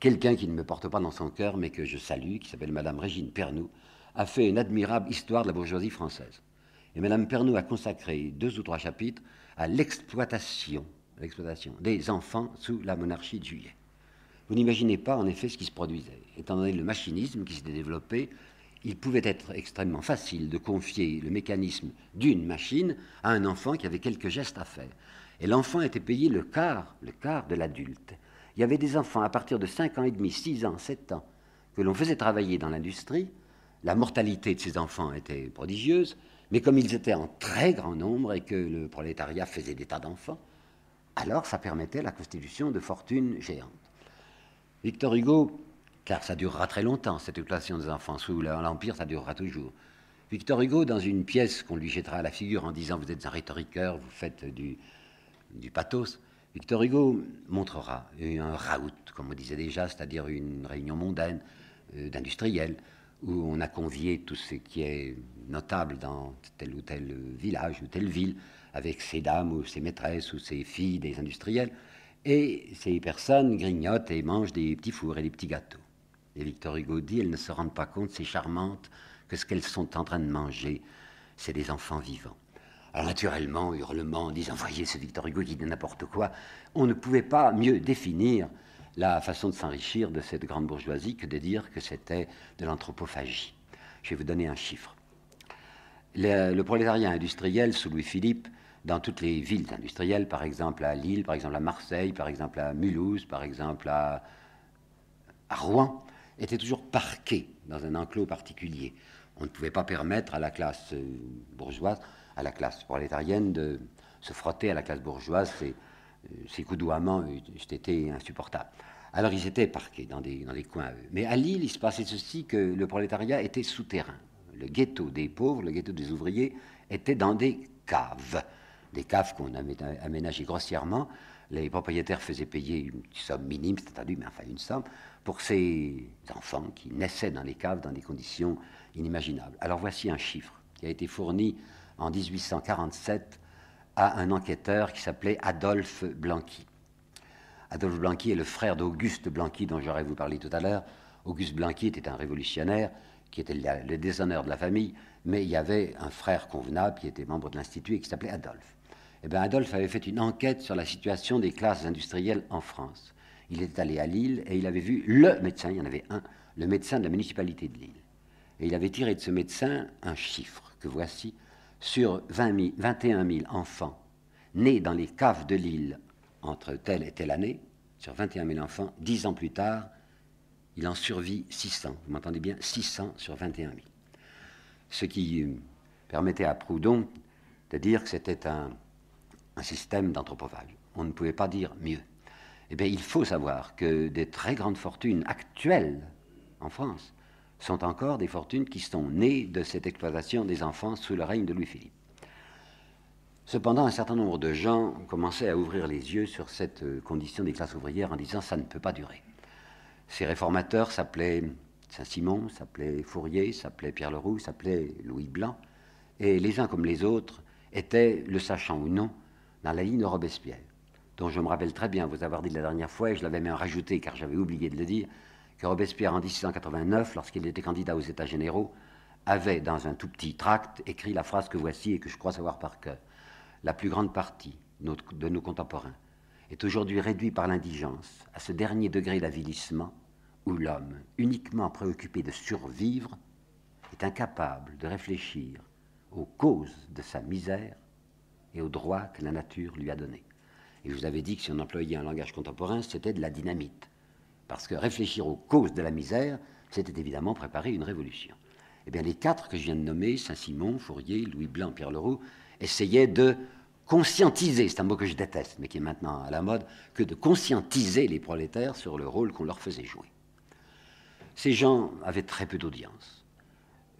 B: Quelqu'un qui ne me porte pas dans son cœur, mais que je salue, qui s'appelle Madame Régine Pernoud, a fait une admirable histoire de la bourgeoisie française. Et Madame Pernoud a consacré deux ou trois chapitres à l'exploitation l'exploitation des enfants sous la monarchie de Juillet. Vous n'imaginez pas en effet ce qui se produisait. Étant donné le machinisme qui s'était développé, il pouvait être extrêmement facile de confier le mécanisme d'une machine à un enfant qui avait quelques gestes à faire. Et l'enfant était payé le quart, le quart de l'adulte. Il y avait des enfants à partir de 5 ans et demi, 6 ans, 7 ans, que l'on faisait travailler dans l'industrie. La mortalité de ces enfants était prodigieuse, mais comme ils étaient en très grand nombre et que le prolétariat faisait des tas d'enfants, alors ça permettait la constitution de fortunes géantes. Victor Hugo, car ça durera très longtemps, cette exploitation des enfants, sous l'Empire, ça durera toujours. Victor Hugo, dans une pièce qu'on lui jettera à la figure en disant Vous êtes un rhétoriqueur, vous faites du, du pathos, Victor Hugo montrera un raout, comme on disait déjà, c'est-à-dire une réunion mondaine euh, d'industriels, où on a convié tout ce qui est notable dans tel ou tel village ou telle ville, avec ses dames ou ses maîtresses ou ses filles des industriels, et ces personnes grignotent et mangent des petits fours et des petits gâteaux. Et Victor Hugo dit, elles ne se rendent pas compte, ces charmantes, que ce qu'elles sont en train de manger, c'est des enfants vivants. Alors naturellement, hurlement, disant, voyez ce Victor Hugo qui dit n'importe quoi, on ne pouvait pas mieux définir la façon de s'enrichir de cette grande bourgeoisie que de dire que c'était de l'anthropophagie. Je vais vous donner un chiffre. Le prolétariat industriel sous Louis-Philippe dans toutes les villes industrielles, par exemple à Lille, par exemple à Marseille, par exemple à Mulhouse, par exemple à, Rouen, étaient toujours parqués dans un enclos particulier. On ne pouvait pas permettre à la classe euh, bourgeoise, à la classe prolétarienne de se frotter à la classe bourgeoise. Ces, euh, ces d'ouament eussent été insupportables. Alors ils étaient parqués dans des, dans des coins. Mais à Lille, il se passait ceci que le prolétariat était souterrain. Le ghetto des pauvres, le ghetto des ouvriers, était dans des caves des caves qu'on aménagées grossièrement, les propriétaires faisaient payer une somme minime, c'est entendu, mais enfin une somme, pour ces enfants qui naissaient dans les caves dans des conditions inimaginables. Alors voici un chiffre qui a été fourni en 1847 à un enquêteur qui s'appelait Adolphe Blanqui. Adolphe Blanqui est le frère d'Auguste Blanqui dont j'aurais vous parlé tout à l'heure. Auguste Blanqui était un révolutionnaire qui était le déshonneur de la famille, mais il y avait un frère convenable qui était membre de l'Institut et qui s'appelait Adolphe eh bien, Adolphe avait fait une enquête sur la situation des classes industrielles en France. Il était allé à Lille et il avait vu le médecin, il y en avait un, le médecin de la municipalité de Lille. Et il avait tiré de ce médecin un chiffre que voici sur 20 21 000 enfants nés dans les caves de Lille entre telle et telle année, sur 21 000 enfants, dix ans plus tard, il en survit 600. Vous m'entendez bien? 600 sur 21 000. Ce qui euh, permettait à Proudhon de dire que c'était un, un système d'anthropophage. On ne pouvait pas dire mieux. Eh bien, il faut savoir que des très grandes fortunes actuelles en France sont encore des fortunes qui sont nées de cette exploitation des enfants sous le règne de Louis-Philippe. Cependant, un certain nombre de gens commençaient à ouvrir les yeux sur cette euh, condition des classes ouvrières en disant ça ne peut pas durer. Ces réformateurs s'appelaient Saint-Simon, s'appelaient Fourier, s'appelaient Pierre Leroux, s'appelaient Louis Blanc, et les uns comme les autres étaient, le sachant ou non, dans la ligne de Robespierre, dont je me rappelle très bien vous avoir dit la dernière fois, et je l'avais même rajouté car j'avais oublié de le dire, que Robespierre en 1689, lorsqu'il était candidat aux États généraux, avait dans un tout petit tract écrit la phrase que voici et que je crois savoir par cœur. La plus grande partie de nos contemporains est aujourd'hui réduit par l'indigence à ce dernier degré d'avilissement où l'homme, uniquement préoccupé de survivre, est incapable de réfléchir aux causes de sa misère et aux droits que la nature lui a donnés. Et je vous avais dit que si on employait un langage contemporain, c'était de la dynamite. Parce que réfléchir aux causes de la misère, c'était évidemment préparer une révolution. Eh bien, les quatre que je viens de nommer, Saint-Simon, Fourier, Louis Blanc, Pierre Leroux, essayaient de conscientiser, c'est un mot que je déteste, mais qui est maintenant à la mode, que de conscientiser les prolétaires sur le rôle qu'on leur faisait jouer. Ces gens avaient très peu d'audience.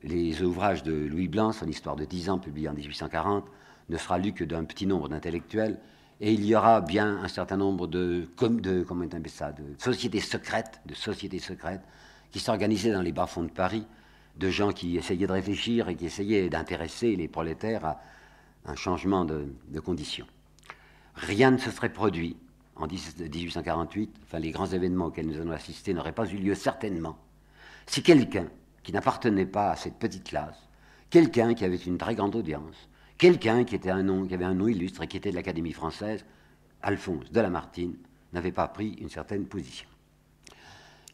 B: Les ouvrages de Louis Blanc, son histoire de 10 ans, publié en 1840, ne sera lu que d'un petit nombre d'intellectuels, et il y aura bien un certain nombre de, de, de sociétés secrètes, de sociétés secrètes, qui s'organisaient dans les bas-fonds de Paris, de gens qui essayaient de réfléchir et qui essayaient d'intéresser les prolétaires à, un changement de, conditions. Rien ne se serait produit en 1848, enfin les grands événements auxquels nous allons assister n'auraient pas eu lieu certainement, si quelqu'un qui n'appartenait pas à cette petite classe, quelqu'un qui avait une très grande audience, quelqu'un qui, avait un nom illustre et qui était de l'Académie française, Alphonse de Lamartine, n'avait pas pris une certaine position.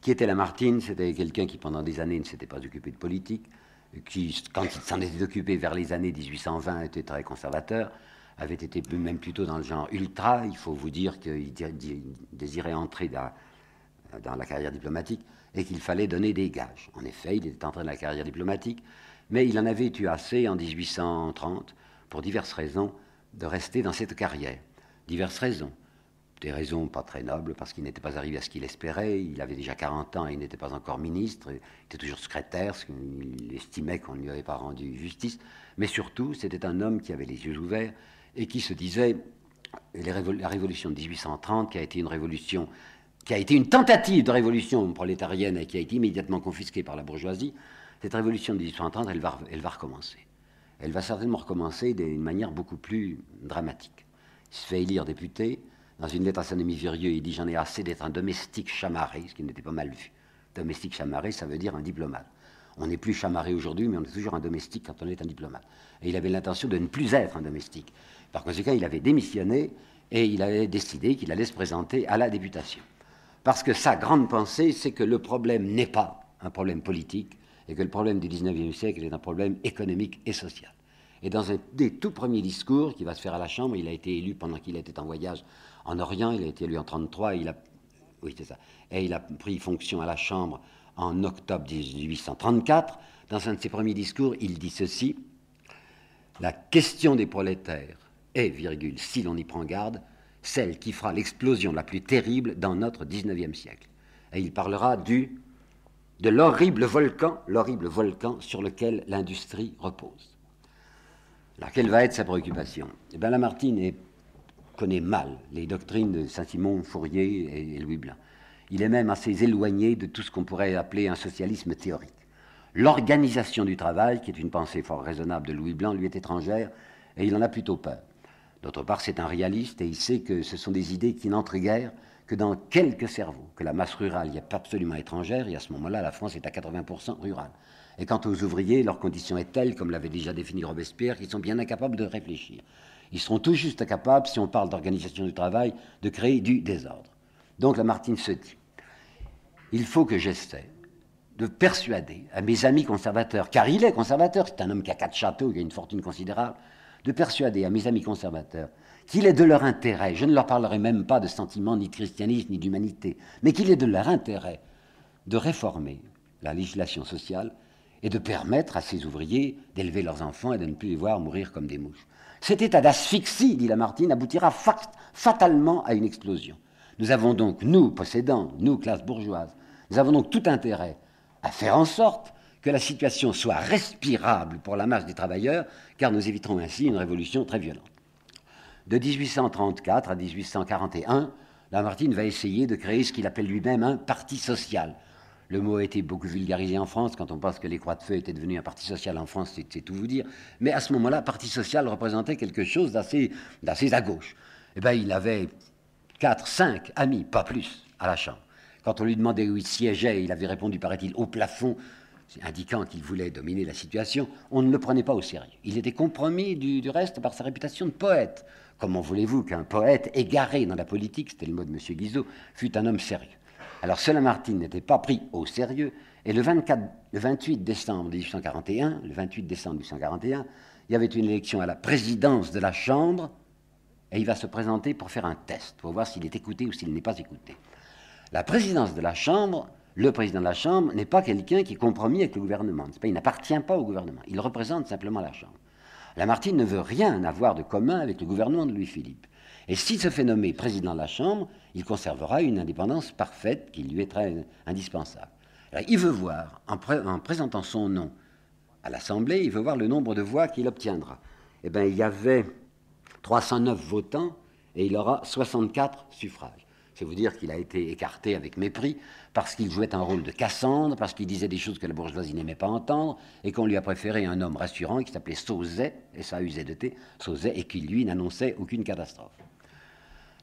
B: Qui était Lamartine C'était quelqu'un qui pendant des années ne s'était pas occupé de politique, qui, quand il s'en était occupé vers les années 1820, était très conservateur, avait été même plutôt dans le genre ultra. Il faut vous dire qu'il désirait entrer dans, dans, la carrière diplomatique et qu'il fallait donner des gages. En effet, il était entré dans la carrière diplomatique, mais il en avait eu assez en 1830, pour diverses raisons, de rester dans cette carrière. Diverses raisons des raisons pas très nobles, parce qu'il n'était pas arrivé à ce qu'il espérait. Il avait déjà 40 ans et il n'était pas encore ministre. Il était toujours secrétaire, parce qu'il estimait qu'on ne lui avait pas rendu justice. Mais surtout, c'était un homme qui avait les yeux ouverts et qui se disait la révolution de 1830, qui a été une révolution, qui a été une tentative de révolution prolétarienne et qui a été immédiatement confisquée par la bourgeoisie, cette révolution de 1830, elle va, elle va recommencer. Elle va certainement recommencer d'une manière beaucoup plus dramatique. Il se fait élire député, dans une lettre à son ami Virieux, il dit J'en ai assez d'être un domestique chamarré, ce qui n'était pas mal vu. Domestique chamarré, ça veut dire un diplomate. On n'est plus chamarré aujourd'hui, mais on est toujours un domestique quand on est un diplomate. Et il avait l'intention de ne plus être un domestique. Par conséquent, il avait démissionné et il avait décidé qu'il allait se présenter à la députation. Parce que sa grande pensée, c'est que le problème n'est pas un problème politique et que le problème du 19e siècle est un problème économique et social. Et dans un des tout premiers discours qui va se faire à la Chambre, il a été élu pendant qu'il était en voyage en Orient, il a été élu en 1933, il a, oui, ça. Et il a pris fonction à la Chambre en octobre 1834. Dans un de ses premiers discours, il dit ceci La question des prolétaires est, virgule, si l'on y prend garde, celle qui fera l'explosion la plus terrible dans notre 19e siècle. Et il parlera du, de l'horrible volcan, l'horrible volcan sur lequel l'industrie repose. Alors, quelle va être sa préoccupation? Eh bien, Lamartine connaît mal les doctrines de Saint-Simon, Fourier et Louis Blanc. Il est même assez éloigné de tout ce qu'on pourrait appeler un socialisme théorique. L'organisation du travail, qui est une pensée fort raisonnable de Louis Blanc, lui est étrangère et il en a plutôt peur. D'autre part, c'est un réaliste et il sait que ce sont des idées qui n'entrent guère que dans quelques cerveaux, que la masse rurale y est absolument étrangère et à ce moment-là, la France est à 80% rurale. Et quant aux ouvriers, leur condition est telle, comme l'avait déjà défini Robespierre, qu'ils sont bien incapables de réfléchir. Ils seront tout juste capables, si on parle d'organisation du travail, de créer du désordre. Donc Lamartine se dit, il faut que j'essaie de persuader à mes amis conservateurs, car il est conservateur, c'est un homme qui a quatre châteaux, qui a une fortune considérable, de persuader à mes amis conservateurs qu'il est de leur intérêt, je ne leur parlerai même pas de sentiments ni de christianisme ni d'humanité, mais qu'il est de leur intérêt de réformer la législation sociale et de permettre à ces ouvriers d'élever leurs enfants et de ne plus les voir mourir comme des mouches. Cet état d'asphyxie, dit Lamartine, aboutira fatalement à une explosion. Nous avons donc, nous, possédants, nous, classe bourgeoise, nous avons donc tout intérêt à faire en sorte que la situation soit respirable pour la masse des travailleurs, car nous éviterons ainsi une révolution très violente. De 1834 à 1841, Lamartine va essayer de créer ce qu'il appelle lui-même un parti social. Le mot a été beaucoup vulgarisé en France. Quand on pense que les Croix de Feu étaient devenus un parti social en France, c'est tout vous dire. Mais à ce moment-là, parti social représentait quelque chose d'assez à gauche. Eh bien, il avait quatre, cinq amis, pas plus, à la Chambre. Quand on lui demandait où il siégeait, il avait répondu, paraît-il, au plafond, indiquant qu'il voulait dominer la situation. On ne le prenait pas au sérieux. Il était compromis du, reste par sa réputation de poète. Comment voulez-vous qu'un poète égaré dans la politique, c'était le mot de M. Guizot, fût un homme sérieux? Alors cela Martin n'était pas pris au sérieux, et le, 24, le 28 décembre 1841, le 28 décembre 1841, il y avait une élection à la présidence de la Chambre, et il va se présenter pour faire un test, pour voir s'il est écouté ou s'il n'est pas écouté. La présidence de la Chambre, le président de la Chambre n'est pas quelqu'un qui est compromis avec le gouvernement. il n'appartient pas au gouvernement. Il représente simplement la Chambre. Lamartine ne veut rien avoir de commun avec le gouvernement de Louis-Philippe. Et s'il se fait nommer président de la Chambre, il conservera une indépendance parfaite qui lui est très indispensable. il veut voir, en, en, présentant son nom à l'Assemblée, il veut voir le nombre de voix qu'il obtiendra. Eh bien, il y avait 309 votants et il aura 64 suffrages. C'est vous dire qu'il a été écarté avec mépris parce qu'il jouait un rôle de Cassandre, parce qu'il disait des choses que la bourgeoisie n'aimait pas entendre, et qu'on lui a préféré un homme rassurant qui s'appelait Sauzet, et ça usait de thé, Sauzet, et qui lui n'annonçait aucune catastrophe.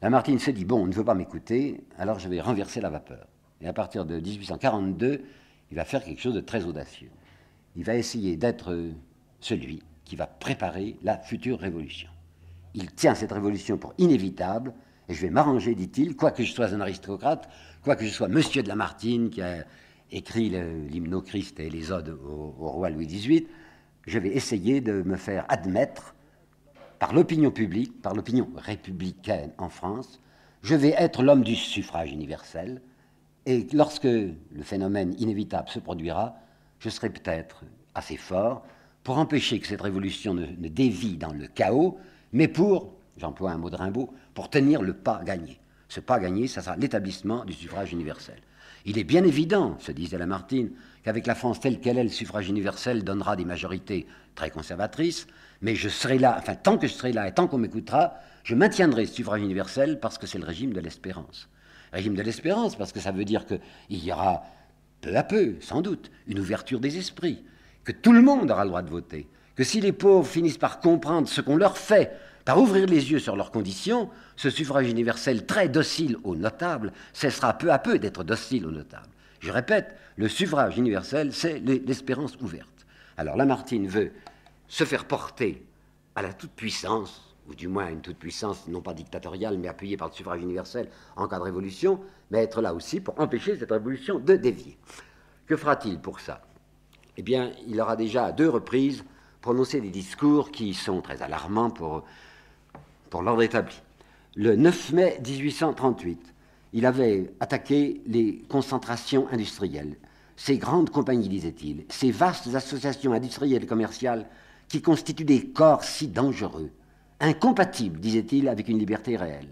B: Lamartine se dit bon, on ne veut pas m'écouter, alors je vais renverser la vapeur. Et à partir de 1842, il va faire quelque chose de très audacieux. Il va essayer d'être celui qui va préparer la future révolution. Il tient cette révolution pour inévitable, et je vais m'arranger, dit-il, quoique je sois un aristocrate, quoique je sois monsieur de Lamartine, qui a écrit l'hymne Christ et les odes au, roi Louis XVIII, je vais essayer de me faire admettre par l'opinion publique, par l'opinion républicaine en France, je vais être l'homme du suffrage universel, et lorsque le phénomène inévitable se produira, je serai peut-être assez fort pour empêcher que cette révolution ne dévie dans le chaos, mais pour j'emploie un mot de Rimbaud, pour tenir le pas gagné. Ce pas gagné, ça sera l'établissement du suffrage universel. Il est bien évident, se disait Lamartine, qu'avec la France telle qu'elle est, le suffrage universel donnera des majorités très conservatrices, mais je serai là, enfin tant que je serai là et tant qu'on m'écoutera, je maintiendrai ce suffrage universel parce que c'est le régime de l'espérance. Régime de l'espérance parce que ça veut dire qu'il y aura peu à peu, sans doute, une ouverture des esprits, que tout le monde aura le droit de voter, que si les pauvres finissent par comprendre ce qu'on leur fait ouvrir les yeux sur leurs conditions, ce suffrage universel très docile aux notables cessera peu à peu d'être docile aux notables. Je répète, le suffrage universel, c'est l'espérance ouverte. Alors Lamartine veut se faire porter à la toute-puissance, ou du moins à une toute-puissance non pas dictatoriale, mais appuyée par le suffrage universel en cas de révolution, mais être là aussi pour empêcher cette révolution de dévier. Que fera-t-il pour ça? Eh bien, il aura déjà à deux reprises prononcé des discours qui sont très alarmants pour pour l'ordre établi. Le 9 mai 1838, il avait attaqué les concentrations industrielles, ces grandes compagnies, disait-il, ces vastes associations industrielles et commerciales qui constituent des corps si dangereux, incompatibles, disait-il, avec une liberté réelle.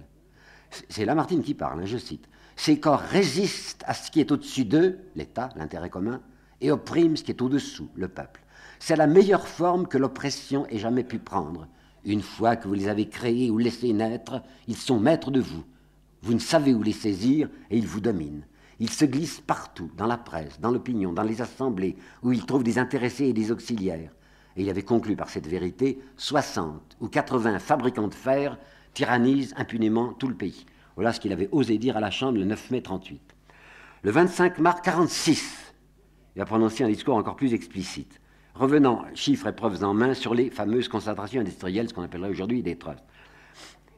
B: C'est Lamartine qui parle, hein, je cite. Ces corps résistent à ce qui est au-dessus d'eux, l'État, l'intérêt commun, et oppriment ce qui est au-dessous, le peuple. C'est la meilleure forme que l'oppression ait jamais pu prendre, une fois que vous les avez créés ou laissés naître, ils sont maîtres de vous. Vous ne savez où les saisir et ils vous dominent. Ils se glissent partout, dans la presse, dans l'opinion, dans les assemblées, où ils trouvent des intéressés et des auxiliaires. Et il avait conclu par cette vérité 60 ou 80 fabricants de fer tyrannisent impunément tout le pays. Voilà ce qu'il avait osé dire à la Chambre le 9 mai 38. Le 25 mars 46, il a prononcé un discours encore plus explicite. Revenons, chiffres et preuves en main, sur les fameuses concentrations industrielles, ce qu'on appellerait aujourd'hui des trusts.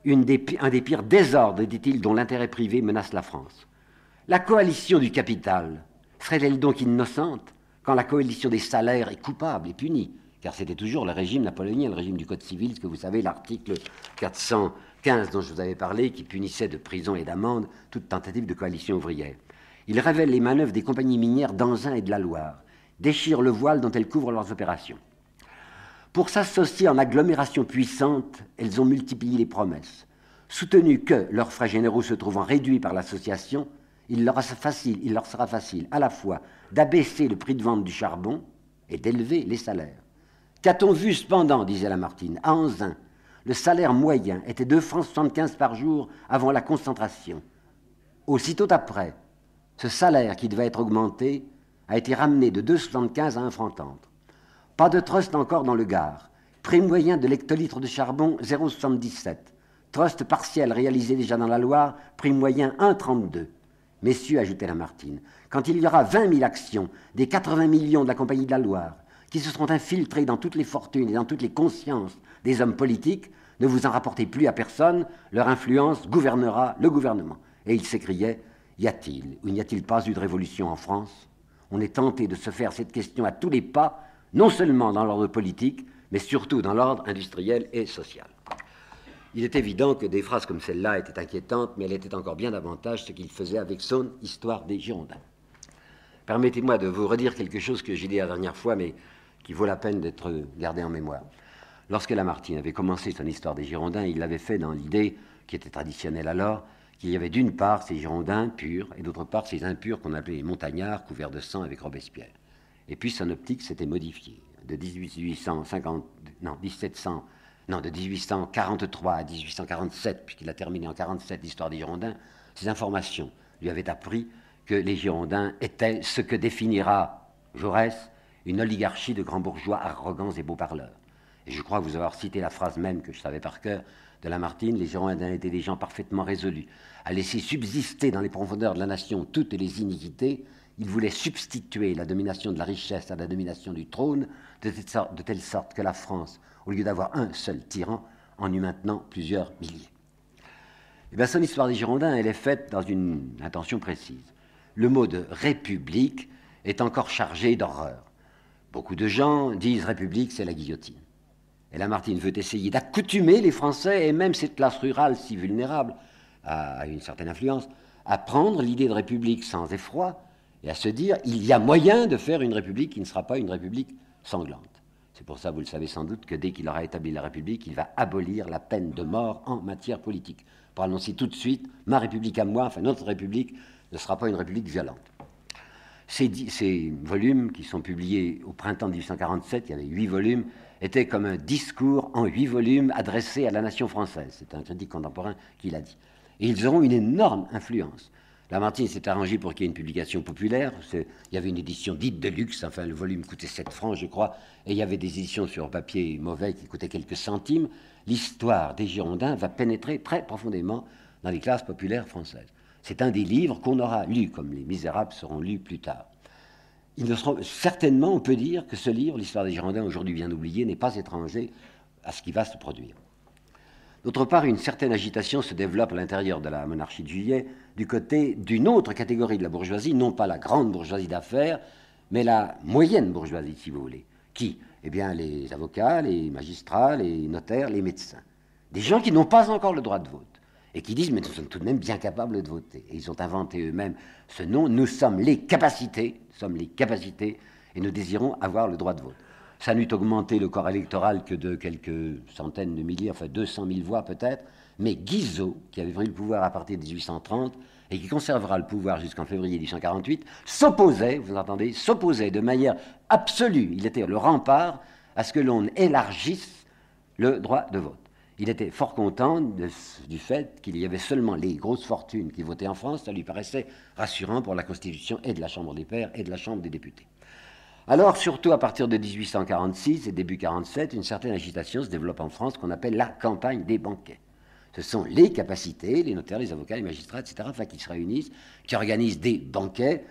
B: un des pires désordres, dit-il, dont l'intérêt privé menace la France. La coalition du capital serait-elle donc innocente quand la coalition des salaires est coupable et punie? Car c'était toujours le régime napoléonien, le régime du Code civil, ce que vous savez, l'article 415 dont je vous avais parlé, qui punissait de prison et d'amende toute tentative de coalition ouvrière. Il révèle les manœuvres des compagnies minières d'Anzin et de la Loire déchirent le voile dont elles couvrent leurs opérations. Pour s'associer en agglomération puissante, elles ont multiplié les promesses. soutenu que, leurs frais généraux se trouvant réduits par l'association, il leur, sera facile à la fois d'abaisser le prix de vente du charbon et d'élever les salaires. Qu'a-t-on vu cependant, disait Lamartine, à Anzin, le salaire moyen était 2 francs 75 par jour avant la concentration. Aussitôt après, ce salaire qui devait être augmenté a été ramené de 2,75 à 1 franc 30. Pas de trust encore dans le Gard. Prix moyen de l'hectolitre de charbon 0,77. Trust partiel réalisé déjà dans la Loire, prix moyen 1,32. Messieurs, ajoutait Lamartine, quand il y aura 20 000 actions des 80 millions de la Compagnie de la Loire qui se seront infiltrées dans toutes les fortunes et dans toutes les consciences des hommes politiques, ne vous en rapportez plus à personne, leur influence gouvernera le gouvernement. Et il s'écriait Y a-t-il ou n'y a-t-il pas eu de révolution en France? On est tenté de se faire cette question à tous les pas, non seulement dans l'ordre politique, mais surtout dans l'ordre industriel et social. Il est évident que des phrases comme celle-là étaient inquiétantes, mais elle était encore bien davantage ce qu'il faisait avec son Histoire des Girondins. Permettez-moi de vous redire quelque chose que j'ai dit la dernière fois, mais qui vaut la peine d'être gardé en mémoire. Lorsque Lamartine avait commencé son histoire des Girondins, il l'avait fait dans l'idée, qui était traditionnelle alors, qu'il y avait d'une part ces Girondins purs et d'autre part ces impurs qu'on appelait les montagnards couverts de sang avec Robespierre. Et puis son optique s'était modifiée. De 1850, non, 1700, non, de 1843 à 1847, puisqu'il a terminé en 47 l'histoire des Girondins, ces informations lui avaient appris que les Girondins étaient ce que définira Jaurès une oligarchie de grands bourgeois arrogants et beaux parleurs. Et je crois vous avoir cité la phrase même que je savais par cœur de Lamartine, les Girondins étaient des gens parfaitement résolus à laisser subsister dans les profondeurs de la nation toutes les iniquités. Ils voulaient substituer la domination de la richesse à la domination du trône, de telle sorte, que la France, au lieu d'avoir un seul tyran, en eut maintenant plusieurs milliers. Eh bien, son histoire des Girondins, elle est faite dans une intention précise. Le mot de république est encore chargé d'horreur. Beaucoup de gens disent république, c'est la guillotine. Et Lamartine veut essayer d'accoutumer les Français et même cette classe rurale si vulnérable à une certaine influence à prendre l'idée de république sans effroi et à se dire il y a moyen de faire une république qui ne sera pas une république sanglante. C'est pour ça, vous le savez sans doute, que dès qu'il aura établi la république, il va abolir la peine de mort en matière politique. Pour annoncer tout de suite ma république à moi, enfin notre république, ne sera pas une république violente. Ces, ces, volumes qui sont publiés au printemps 1847, il y avait huit volumes, était comme un discours en huit volumes adressé à la nation française. C'est un critique contemporain qui l'a dit. Et ils auront une énorme influence. Lamartine s'est arrangé pour qu'il y ait une publication populaire. Il y avait une édition dite de luxe, enfin le volume coûtait 7 francs, je crois, et il y avait des éditions sur papier mauvais qui coûtaient quelques centimes. L'histoire des Girondins va pénétrer très profondément dans les classes populaires françaises. C'est un des livres qu'on aura lu, comme Les Misérables seront lus plus tard certainement, on peut dire que ce livre, l'histoire des Girondins, aujourd'hui bien oublié, n'est pas étranger à ce qui va se produire. D'autre part, une certaine agitation se développe à l'intérieur de la monarchie de Juillet du côté d'une autre catégorie de la bourgeoisie, non pas la grande bourgeoisie d'affaires, mais la moyenne bourgeoisie, si vous voulez. Qui Eh bien, les avocats, les magistrats, les notaires, les médecins. Des gens qui n'ont pas encore le droit de vote et qui disent, mais nous sommes tout de même bien capables de voter. Et ils ont inventé eux-mêmes ce nom, nous sommes les capacités, sommes les capacités, et nous désirons avoir le droit de vote. Ça n'eût augmenté le corps électoral que de quelques centaines de milliers, enfin 200 000 voix peut-être, mais Guizot, qui avait pris le pouvoir à partir de 1830 et qui conservera le pouvoir jusqu'en février 1848, s'opposait, vous entendez, s'opposait de manière absolue, il était le rempart à ce que l'on élargisse le droit de vote il était fort content du fait qu'il y avait seulement les grosses fortunes qui votaient en France. Ça lui paraissait rassurant pour la Constitution et de la Chambre des Pairs et de la Chambre des députés. Alors, surtout à partir de 1846 et début 47, une certaine agitation se développe en France qu'on appelle la campagne des banquets. Ce sont les capacités, les notaires, les avocats, les magistrats, etc., qui se réunissent, qui organisent des banquets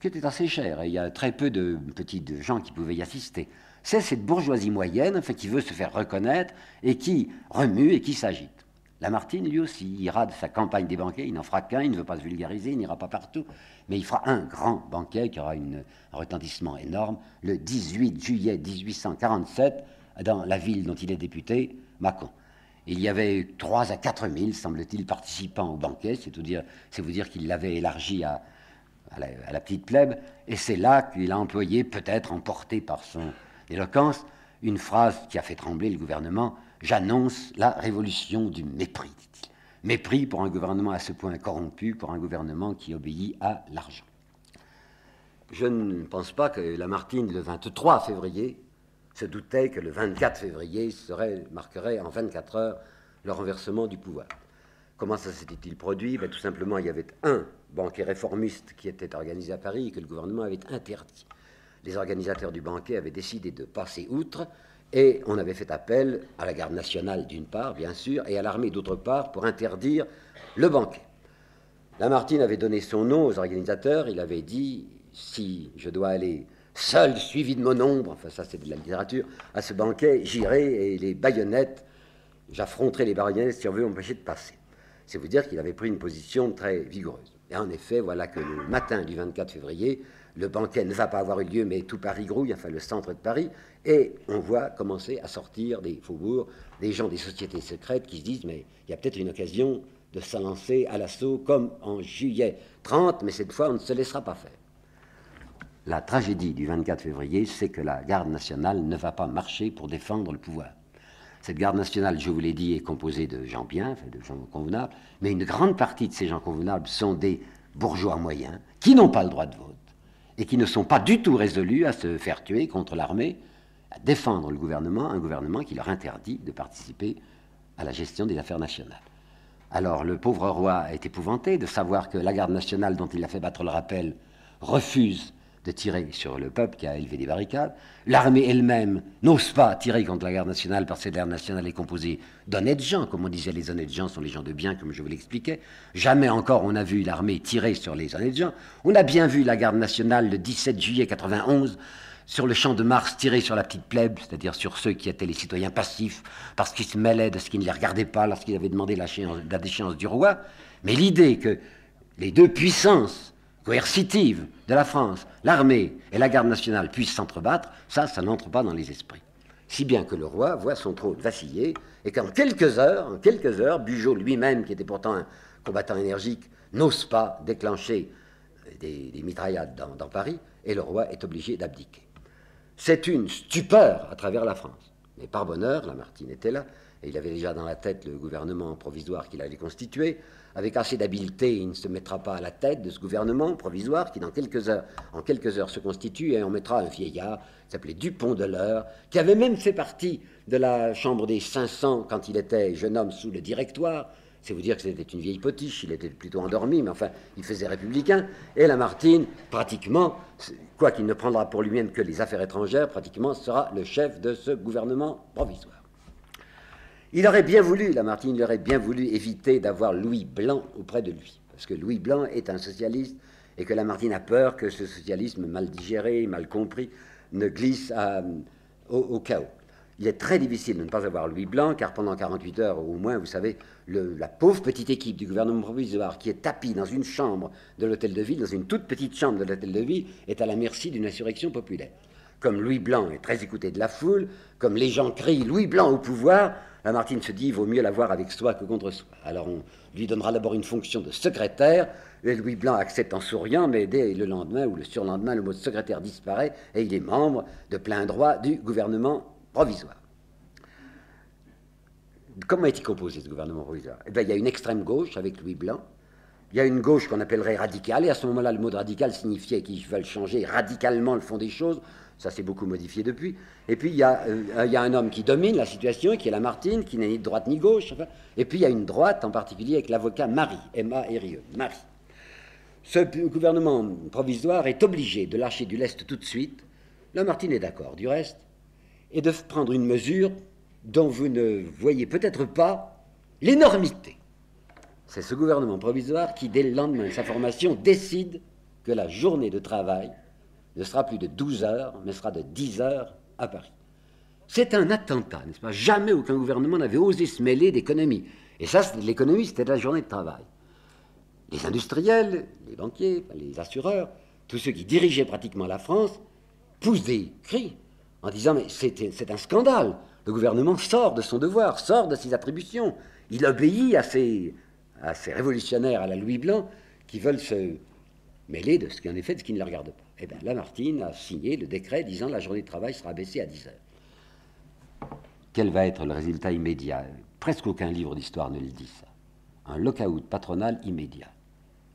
B: qui étaient assez chers. Et il y a très peu de petits gens qui pouvaient y assister c'est cette bourgeoisie moyenne fait, qui veut se faire reconnaître et qui remue et qui s'agite. Lamartine, lui aussi, ira de sa campagne des banquets, il n'en fera qu'un, il ne veut pas se vulgariser, il n'ira pas partout, mais il fera un grand banquet qui aura un retentissement énorme le 18 juillet 1847 dans la ville dont il est député, Mâcon. Il y avait 3 à 4 000, semble-t-il, participants au banquet, c'est dire, vous dire qu'il l'avait élargi à, la, à la petite plèbe, et c'est là qu'il a employé, peut-être emporté par son éloquence, une phrase qui a fait trembler le gouvernement J'annonce la révolution du mépris, dit-il. Mépris pour un gouvernement à ce point corrompu, pour un gouvernement qui obéit à l'argent. Je ne pense pas que Lamartine, le 23 février, se doutait que le 24 février marquerait en 24 heures le renversement du pouvoir. Comment ça s'était-il produit? Ben, Tout simplement, il y avait un banquet réformiste qui était organisé à Paris et que le gouvernement avait interdit. Les organisateurs du banquet avaient décidé de passer outre et on avait fait appel à la garde nationale d'une part, bien sûr, et à l'armée d'autre part pour interdire le banquet. Lamartine avait donné son nom aux organisateurs, il avait dit si je dois aller seul, suivi de mon ombre, enfin ça c'est de la littérature, à ce banquet, j'irai et les baïonnettes, j'affronterai les baïonnettes si on veut m'empêcher de passer. C'est vous dire qu'il avait pris une position très vigoureuse. Et en effet, voilà que le matin du 24 février, le banquet ne va pas avoir eu lieu, mais tout Paris grouille, enfin le centre de Paris, et on voit commencer à sortir des faubourgs des gens des sociétés secrètes qui se disent mais il y a peut-être une occasion de s'avancer à l'assaut comme en juillet 30, mais cette fois on ne se laissera pas faire. La tragédie du 24 février, c'est que la garde nationale ne va pas marcher pour défendre le pouvoir. Cette garde nationale, je vous l'ai dit, est composée de gens bien, de gens convenables, mais une grande partie de ces gens convenables sont des bourgeois moyens qui n'ont pas le droit de vote et qui ne sont pas du tout résolus à se faire tuer contre l'armée, à défendre le gouvernement, un gouvernement qui leur interdit de participer à la gestion des affaires nationales. Alors le pauvre roi est épouvanté de savoir que la garde nationale dont il a fait battre le rappel refuse de tirer sur le peuple qui a élevé des barricades. L'armée elle-même n'ose pas tirer contre la garde nationale parce que la garde nationale est composée d'honnêtes gens. Comme on disait, les honnêtes gens sont les gens de bien, comme je vous l'expliquais. Jamais encore on a vu l'armée tirer sur les honnêtes gens. On a bien vu la garde nationale le 17 juillet 91 sur le champ de Mars tirer sur la petite plèbe, c'est-à-dire sur ceux qui étaient les citoyens passifs, parce qu'ils se mêlaient de ce qui ne les regardait pas lorsqu'ils avaient demandé la, la déchéance du roi. Mais l'idée que les deux puissances coercitive de la France, l'armée et la garde nationale puissent s'entrebattre, ça, ça n'entre pas dans les esprits. Si bien que le roi voit son trône vaciller et qu'en quelques heures, en quelques heures, Bugeaud lui-même, qui était pourtant un combattant énergique, n'ose pas déclencher des, mitraillades dans, dans Paris et le roi est obligé d'abdiquer. C'est une stupeur à travers la France. Mais par bonheur, Lamartine était là, et il avait déjà dans la tête le gouvernement provisoire qu'il allait constituer. Avec assez d'habileté, il ne se mettra pas à la tête de ce gouvernement provisoire qui, dans quelques heures, en quelques heures, se constitue et on mettra un vieillard qui s'appelait Dupont de l'Eure, qui avait même fait partie de la Chambre des 500 quand il était jeune homme sous le directoire. C'est vous dire que c'était une vieille potiche, il était plutôt endormi, mais enfin, il faisait républicain. Et Lamartine, pratiquement, quoiqu'il ne prendra pour lui-même que les affaires étrangères, pratiquement sera le chef de ce gouvernement provisoire. Il aurait bien voulu, Lamartine, il aurait bien voulu éviter d'avoir Louis Blanc auprès de lui, parce que Louis Blanc est un socialiste et que Lamartine a peur que ce socialisme mal digéré, mal compris, ne glisse au, chaos. Il est très difficile de ne pas avoir Louis Blanc, car pendant 48 heures au moins, vous savez, la pauvre petite équipe du gouvernement provisoire qui est tapie dans une chambre de l'hôtel de ville, dans une toute petite chambre de l'hôtel de ville, est à la merci d'une insurrection populaire. Comme Louis Blanc est très écouté de la foule, comme les gens crient Louis Blanc au pouvoir, Lamartine se dit, il vaut mieux l'avoir avec soi que contre soi. Alors on lui donnera d'abord une fonction de secrétaire, Louis Blanc accepte en souriant, mais dès le lendemain ou le surlendemain, le mot de secrétaire disparaît et il est membre de plein droit du gouvernement provisoire. Comment est-il composé ce gouvernement provisoire? Eh Il y a une extrême gauche avec Louis Blanc, il y a une gauche qu'on appellerait radicale, et à ce moment-là, le mot de radical signifiait qu'ils veulent changer radicalement le fond des choses. Ça s'est beaucoup modifié depuis. Et puis, il y, a, euh, il y, a, un homme qui domine la situation, qui est Lamartine, qui n'est ni de droite ni gauche. et puis, il y a une droite, en particulier avec l'avocat Marie, M-A-R-I-E, Marie. Ce gouvernement provisoire est obligé de lâcher du lest tout de suite. Lamartine est d'accord, du reste, et de prendre une mesure dont vous ne voyez peut-être pas l'énormité. C'est ce gouvernement provisoire qui, dès le lendemain de sa formation, décide que la journée de travail ne sera plus de 12 heures, mais sera de 10 heures à Paris. C'est un attentat, n'est-ce pas? Jamais aucun gouvernement n'avait osé se mêler d'économie. Et ça, l'économie, c'était la journée de travail. Les industriels, les banquiers, les assureurs, tous ceux qui dirigeaient pratiquement la France, poussent des cris en disant Mais c'est un scandale. Le gouvernement sort de son devoir, sort de ses attributions. Il obéit à ces, révolutionnaires à la Louis Blanc qui veulent se mêler de ce qui en est fait, de ce qui ne les regarde pas. Eh bien, Lamartine a signé le décret disant la journée de travail sera baissée à 10 heures. Quel va être le résultat immédiat? Presque aucun livre d'histoire ne le dit ça. un lockout patronal immédiat.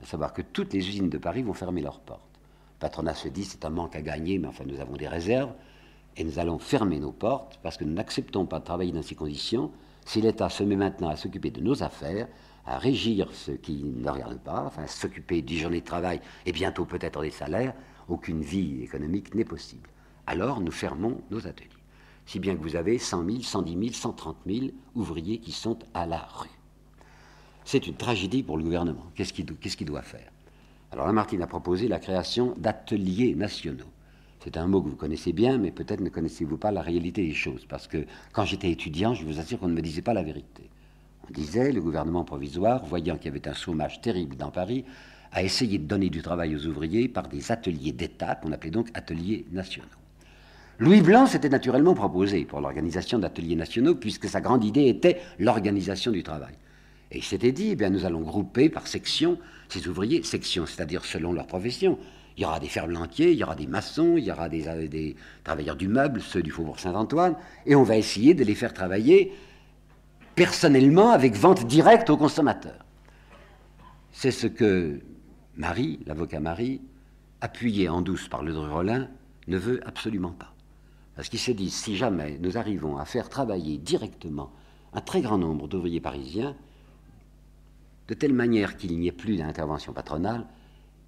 B: À savoir que toutes les usines de Paris vont fermer leurs portes. Le patronat se dit c'est un manque à gagner, mais enfin nous avons des réserves et nous allons fermer nos portes parce que nous n'acceptons pas de travailler dans ces conditions si l'État se met maintenant à s'occuper de nos affaires, à régir ce qui ne regarde pas, enfin s'occuper du journée de travail et bientôt peut-être des salaires, aucune vie économique n'est possible. Alors nous fermons nos ateliers. Si bien que vous avez 100 000, 110 000, 130 000 ouvriers qui sont à la rue. C'est une tragédie pour le gouvernement. Qu'est-ce qu'il doit faire? Alors Lamartine a proposé la création d'ateliers nationaux. C'est un mot que vous connaissez bien, mais peut-être ne connaissez-vous pas la réalité des choses. Parce que quand j'étais étudiant, je vous assure qu'on ne me disait pas la vérité. On disait, le gouvernement provisoire, voyant qu'il y avait un chômage terrible dans Paris, a essayé de donner du travail aux ouvriers par des ateliers d'État, qu'on appelait donc ateliers nationaux. Louis Blanc s'était naturellement proposé pour l'organisation d'ateliers nationaux, puisque sa grande idée était l'organisation du travail. Et il s'était dit, eh bien, nous allons grouper par section ces ouvriers, sections, c'est-à-dire selon leur profession. Il y aura des ferblantiers, il y aura des maçons, il y aura des, euh, des travailleurs du meuble, ceux du Faubourg Saint-Antoine, et on va essayer de les faire travailler personnellement avec vente directe aux consommateurs. C'est ce que Marie, l'avocat Marie, appuyé en douce par le Rollin, ne veut absolument pas. Parce qu'il s'est dit, si jamais nous arrivons à faire travailler directement un très grand nombre d'ouvriers parisiens, de telle manière qu'il n'y ait plus d'intervention patronale,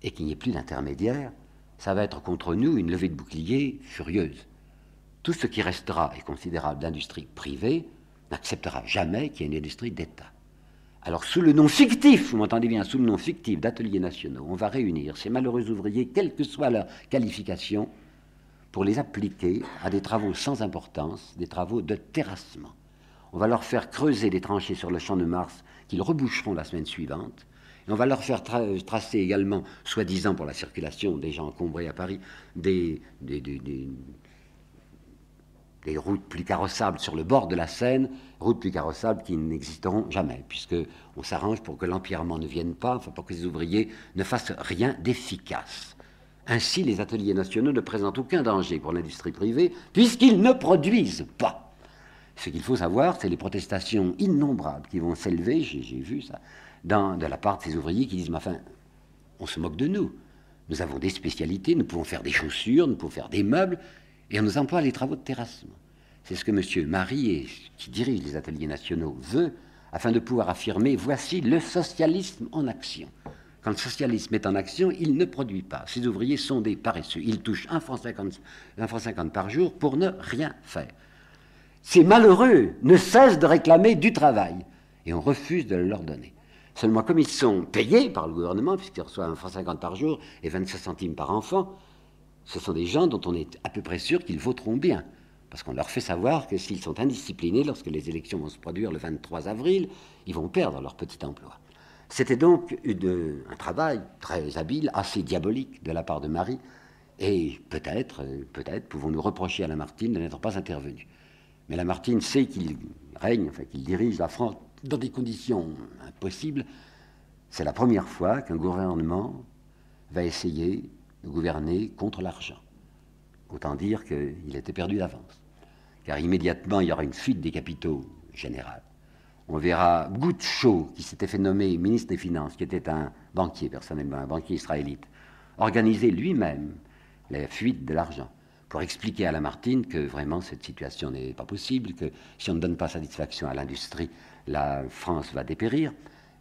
B: et qu'il n'y ait plus d'intermédiaire, ça va être contre nous une levée de bouclier furieuse. Tout ce qui restera est considérable d'industrie privée n'acceptera jamais qu'il y ait une industrie d'État. Alors, sous le nom fictif, vous m'entendez bien, sous le nom fictif d'ateliers nationaux, on va réunir ces malheureux ouvriers, quelle que soit leur qualification, pour les appliquer à des travaux sans importance, des travaux de terrassement. On va leur faire creuser des tranchées sur le champ de Mars qu'ils reboucheront la semaine suivante, et on va leur faire tracer également, soi-disant pour la circulation des gens encombrés à Paris, des, routes plus carrossables sur le bord de la Seine, routes plus carrossables qui n'existeront jamais, puisque on s'arrange pour que l'empierrement ne vienne pas, enfin pour que les ouvriers ne fassent rien d'efficace. Ainsi, les ateliers nationaux ne présentent aucun danger pour l'industrie privée, puisqu'ils ne produisent pas. Ce qu'il faut savoir, c'est les protestations innombrables qui vont s'élever, j'ai vu ça, de la part de ces ouvriers qui disent, mais enfin, on se moque de nous. Nous avons des spécialités, nous pouvons faire des chaussures, nous pouvons faire des meubles, et on nous emploie les travaux de terrassement. C'est ce que M. Marie, qui dirige les ateliers nationaux, veut, afin de pouvoir affirmer, voici le socialisme en action. Quand le socialisme est en action, il ne produit pas. Ces ouvriers sont des paresseux. Ils touchent 1 franc 50, 1 franc 50 par jour pour ne rien faire. Ces malheureux ne cessent de réclamer du travail et on refuse de le leur donner. Seulement, comme ils sont payés par le gouvernement, puisqu'ils reçoivent 1 franc 50 par jour et 25 centimes par enfant, ce sont des gens dont on est à peu près sûr qu'ils voteront bien. Parce qu'on leur fait savoir que s'ils sont indisciplinés, lorsque les élections vont se produire le 23 avril, ils vont perdre leur petit emploi. C'était donc un travail très habile, assez diabolique de la part de Marie, et peut-être, peut-être pouvons-nous reprocher à Lamartine de n'être pas intervenu. Mais Lamartine sait qu'il règne, enfin qu'il dirige la France dans des conditions impossibles, c'est la première fois qu'un gouvernement va essayer gouverner contre l'argent. Autant dire qu'il était perdu d'avance. Car immédiatement, il y aura une fuite des capitaux générale. On verra Goucho, qui s'était fait nommer ministre des Finances, qui était un banquier personnellement, un banquier israélite, organiser lui-même la fuite de l'argent pour expliquer à Lamartine que vraiment cette situation n'est pas possible, que si on ne donne pas satisfaction à l'industrie, la France va dépérir.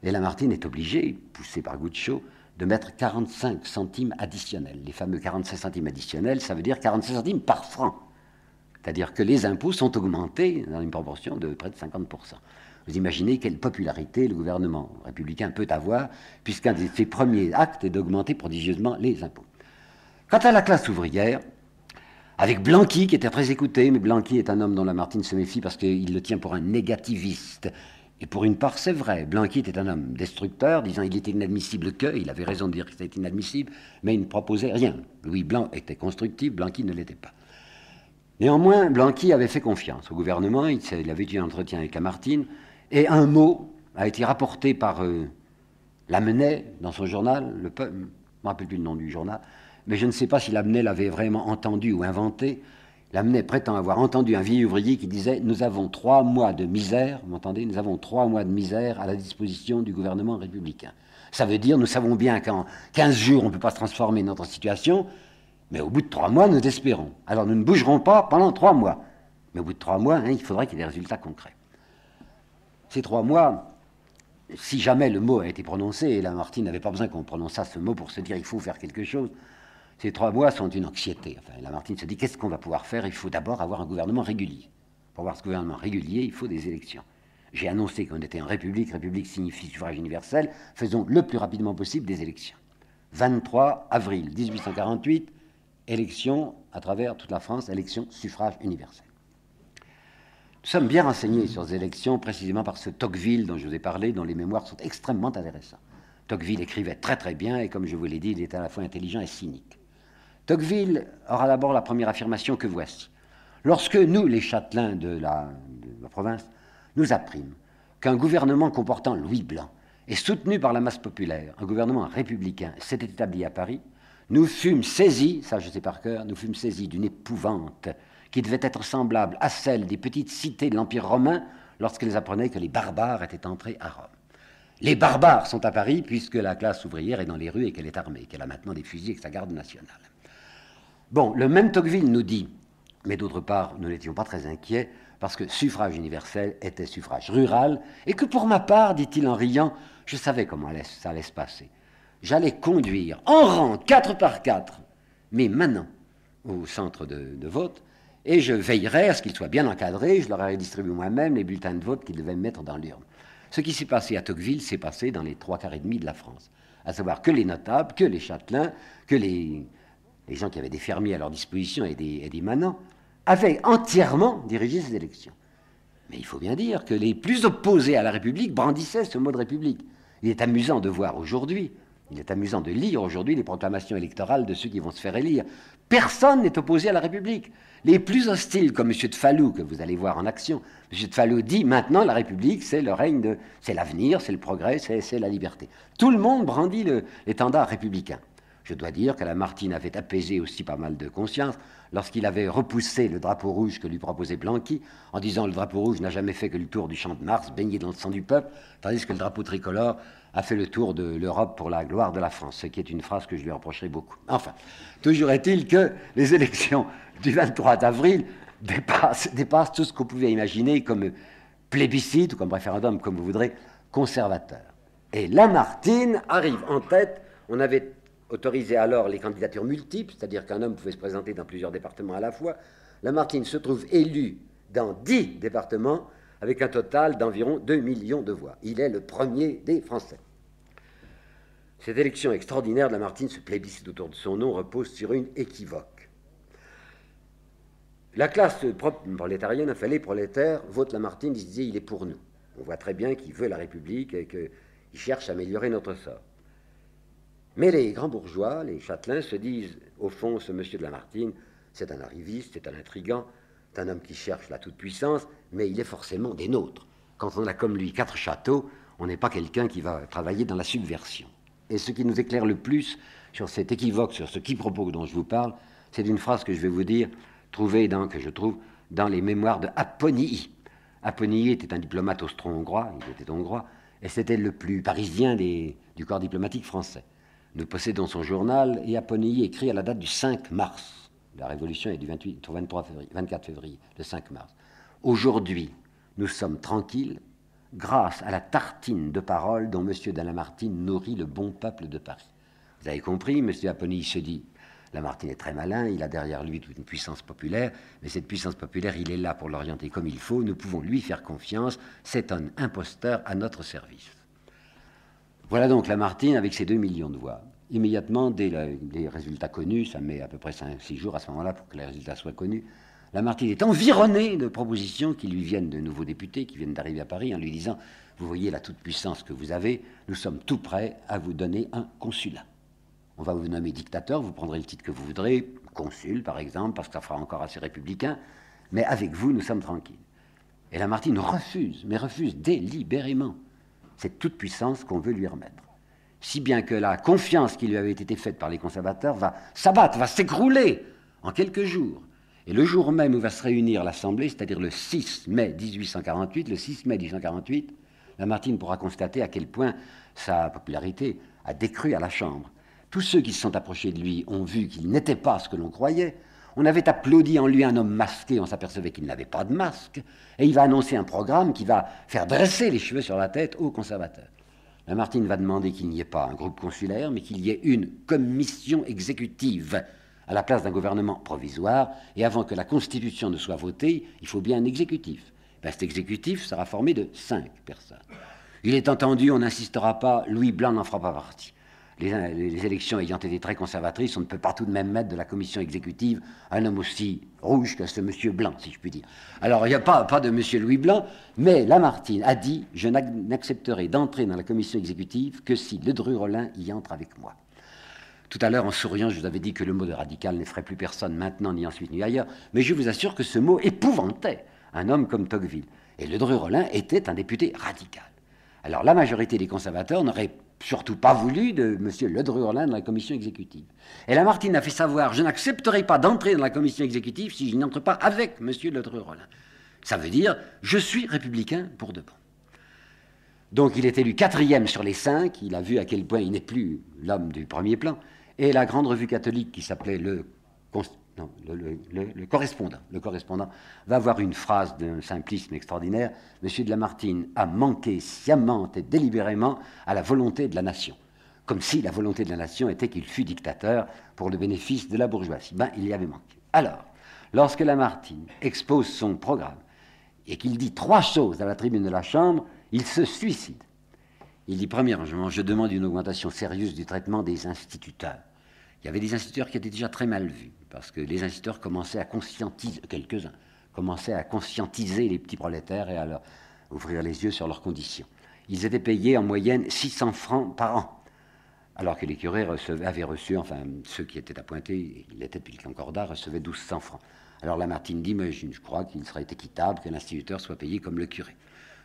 B: Et Lamartine est obligé, poussé par Goucho, de mettre 45 centimes additionnels. Les fameux 45 centimes additionnels, ça veut dire 45 centimes par franc. C'est-à-dire que les impôts sont augmentés dans une proportion de près de 50%. Vous imaginez quelle popularité le gouvernement républicain peut avoir, puisqu'un de ses premiers actes est d'augmenter prodigieusement les impôts. Quant à la classe ouvrière, avec Blanqui, qui était très écouté, mais Blanqui est un homme dont Lamartine se méfie parce qu'il le tient pour un négativiste. Et pour une part, c'est vrai. Blanqui était un homme destructeur, disant qu'il était inadmissible que, il avait raison de dire que c'était inadmissible, mais il ne proposait rien. Louis Blanc était constructif, Blanqui ne l'était pas. Néanmoins, Blanqui avait fait confiance au gouvernement, il, avait eu un entretien avec Lamartine, et un mot a été rapporté par euh, Lamennais dans son journal, le je ne me rappelle plus le nom du journal, mais je ne sais pas si Lamennais l'avait vraiment entendu ou inventé. Lamennais prétend avoir entendu un vieil ouvrier qui disait Nous avons trois mois de misère, vous m'entendez Nous avons trois mois de misère à la disposition du gouvernement républicain. Ça veut dire, nous savons bien qu'en 15 jours, on ne peut pas se transformer notre situation, mais au bout de trois mois, nous espérons. Alors nous ne bougerons pas pendant trois mois. Mais au bout de trois mois, hein, il faudrait qu'il y ait des résultats concrets. Ces trois mois, si jamais le mot a été prononcé, et Lamartine n'avait pas besoin qu'on prononçât ce mot pour se dire il faut faire quelque chose, ces trois mois sont une anxiété. Lamartine se dit qu'est-ce qu'on va pouvoir faire? Il faut d'abord avoir un gouvernement régulier. Pour avoir ce gouvernement régulier, il faut des élections. J'ai annoncé qu'on était en République. République signifie suffrage universel. Faisons le plus rapidement possible des élections. 23 avril 1848, élection à travers toute la France, élection suffrage universel. Nous sommes bien renseignés sur ces élections précisément par ce Tocqueville dont je vous ai parlé, dont les mémoires sont extrêmement intéressants. Tocqueville écrivait très très bien et comme je vous l'ai dit, il était à la fois intelligent et cynique. Tocqueville aura d'abord la première affirmation que voici. Lorsque nous, les châtelains de la, province, nous apprîmes qu'un gouvernement comportant Louis Blanc et soutenu par la masse populaire, un gouvernement républicain, s'était établi à Paris, nous fûmes saisis, ça je sais par cœur, nous fûmes saisis d'une épouvante qui devait être semblable à celle des petites cités de l'Empire romain lorsqu'elles apprenaient que les barbares étaient entrés à Rome. Les barbares sont à Paris puisque la classe ouvrière est dans les rues et qu'elle est armée, qu'elle a maintenant des fusils avec sa garde nationale. Bon, le même Tocqueville nous dit, mais d'autre part, nous n'étions pas très inquiets, parce que suffrage universel était suffrage rural, et que pour ma part, dit-il en riant, je savais comment ça allait se passer. J'allais conduire en rang, quatre par quatre, mes manants au centre de, vote, et je veillerais à ce qu'ils soient bien encadrés, je leur aurais distribué moi-même les bulletins de vote qu'ils devaient mettre dans l'urne. Ce qui s'est passé à Tocqueville s'est passé dans les trois quarts et demi de la France, à savoir que les notables, que les châtelains, que les les gens qui avaient des fermiers à leur disposition et des, manants, avaient entièrement dirigé ces élections. Mais il faut bien dire que les plus opposés à la République brandissaient ce mot de République. Il est amusant de voir aujourd'hui, il est amusant de lire aujourd'hui les proclamations électorales de ceux qui vont se faire élire. Personne n'est opposé à la République. Les plus hostiles, comme M. de Fallou, que vous allez voir en action, M. de Fallou dit maintenant la République, c'est le règne de. c'est l'avenir, c'est le progrès, c'est la liberté. Tout le monde brandit l'étendard républicain. Je dois dire que Lamartine avait apaisé aussi pas mal de conscience lorsqu'il avait repoussé le drapeau rouge que lui proposait Blanqui en disant le drapeau rouge n'a jamais fait que le tour du champ de Mars, baigné dans le sang du peuple, tandis que le drapeau tricolore a fait le tour de l'Europe pour la gloire de la France, ce qui est une phrase que je lui reprocherai beaucoup. Enfin, toujours est-il que les élections du 23 avril dépassent, dépassent tout ce qu'on pouvait imaginer comme plébiscite ou comme référendum, comme vous voudrez, conservateur. Et Lamartine arrive en tête. On avait autorisait alors les candidatures multiples, c'est-à-dire qu'un homme pouvait se présenter dans plusieurs départements à la fois. Lamartine se trouve élu dans dix départements avec un total d'environ 2 millions de voix. Il est le premier des Français. Cette élection extraordinaire de Lamartine, ce plébiscite autour de son nom, repose sur une équivoque. La classe prolétarienne, enfin les prolétaires, votent Lamartine, ils disaient il est pour nous. On voit très bien qu'il veut la République et qu'il cherche à améliorer notre sort. Mais les grands bourgeois, les châtelains, se disent, au fond, ce monsieur de Lamartine, c'est un arriviste, c'est un intrigant, c'est un homme qui cherche la toute-puissance, mais il est forcément des nôtres. Quand on a comme lui quatre châteaux, on n'est pas quelqu'un qui va travailler dans la subversion. Et ce qui nous éclaire le plus sur cet équivoque, sur ce quiproquo dont je vous parle, c'est d'une phrase que je vais vous dire, trouvée que je trouve dans les mémoires de. Aponii était un diplomate austro-hongrois, il était hongrois, et c'était le plus parisien du corps diplomatique français. Nous possédons son journal et Aponyi écrit à la date du 5 mars. La révolution est du 28, 23 février, 24 février, le 5 mars. Aujourd'hui, nous sommes tranquilles grâce à la tartine de parole dont M. de Lamartine nourrit le bon peuple de Paris. Vous avez compris, M. Aponyi se dit Lamartine est très malin, il a derrière lui toute une puissance populaire, mais cette puissance populaire, il est là pour l'orienter comme il faut, nous pouvons lui faire confiance, c'est un imposteur à notre service. Voilà donc Lamartine avec ses 2 millions de voix. Immédiatement, dès les résultats connus, ça met à peu près 5-6 jours à ce moment-là pour que les résultats soient connus, Lamartine est environné de propositions qui lui viennent de nouveaux députés qui viennent d'arriver à Paris en lui disant Vous voyez la toute-puissance que vous avez, nous sommes tout prêts à vous donner un consulat. On va vous nommer dictateur, vous prendrez le titre que vous voudrez, consul par exemple, parce que ça fera encore assez républicain, mais avec vous, nous sommes tranquilles. Et Lamartine refuse, mais refuse délibérément cette toute-puissance qu'on veut lui remettre. Si bien que la confiance qui lui avait été faite par les conservateurs va s'abattre, va s'écrouler en quelques jours. Et le jour même où va se réunir l'Assemblée, c'est-à-dire le 6 mai 1848, le 6 mai 1848, Lamartine pourra constater à quel point sa popularité a décru à la Chambre. Tous ceux qui se sont approchés de lui ont vu qu'il n'était pas ce que l'on croyait. On avait applaudi en lui un homme masqué, on s'apercevait qu'il n'avait pas de masque, et il va annoncer un programme qui va faire dresser les cheveux sur la tête aux conservateurs. Lamartine va demander qu'il n'y ait pas un groupe consulaire, mais qu'il y ait une commission exécutive à la place d'un gouvernement provisoire, et avant que la Constitution ne soit votée, il faut bien un exécutif. Ben, cet exécutif sera formé de cinq personnes. Il est entendu, on n'insistera pas, Louis Blanc n'en fera pas partie. Les, élections ayant été très conservatrices, on ne peut pas tout de même mettre de la commission exécutive un homme aussi rouge que ce monsieur Blanc, si je puis dire. Alors, il n'y a pas, pas de monsieur Louis Blanc, mais Lamartine a dit Je n'accepterai d'entrer dans la commission exécutive que si Ledru Rollin y entre avec moi. Tout à l'heure, en souriant, je vous avais dit que le mot de radical n'effraie plus personne maintenant, ni ensuite, ni ailleurs, mais je vous assure que ce mot épouvantait un homme comme Tocqueville. Et Ledru Rollin était un député radical. Alors, la majorité des conservateurs n'aurait surtout pas voulu de M. Ledru-Rollin dans la commission exécutive. Et Lamartine a fait savoir Je n'accepterai pas d'entrer dans la commission exécutive si je n'entre pas avec M. Ledru-Rollin. Ça veut dire Je suis républicain pour de bon. Donc il est élu quatrième sur les cinq, il a vu à quel point il n'est plus l'homme du premier plan, et la grande revue catholique qui s'appelait le, le, correspondant, le correspondant va avoir une phrase d'un simplisme extraordinaire. Monsieur de Lamartine a manqué sciemment et délibérément à la volonté de la nation, comme si la volonté de la nation était qu'il fût dictateur pour le bénéfice de la bourgeoisie. Ben, il y avait manqué. Alors, lorsque Lamartine expose son programme et qu'il dit trois choses à la tribune de la Chambre, il se suicide. Il dit, premièrement, je demande une augmentation sérieuse du traitement des instituteurs. Il y avait des instituteurs qui étaient déjà très mal vus, parce que les instituteurs commençaient à conscientiser, quelques-uns, commençaient à conscientiser les petits prolétaires et à leur ouvrir les yeux sur leurs conditions. Ils étaient payés en moyenne 600 francs par an, alors que les curés avaient reçu, enfin ceux qui étaient appointés, il était depuis le Concordat, recevaient 1200 francs. Alors Lamartine dit, mais je crois qu'il serait équitable que l'instituteur soit payé comme le curé.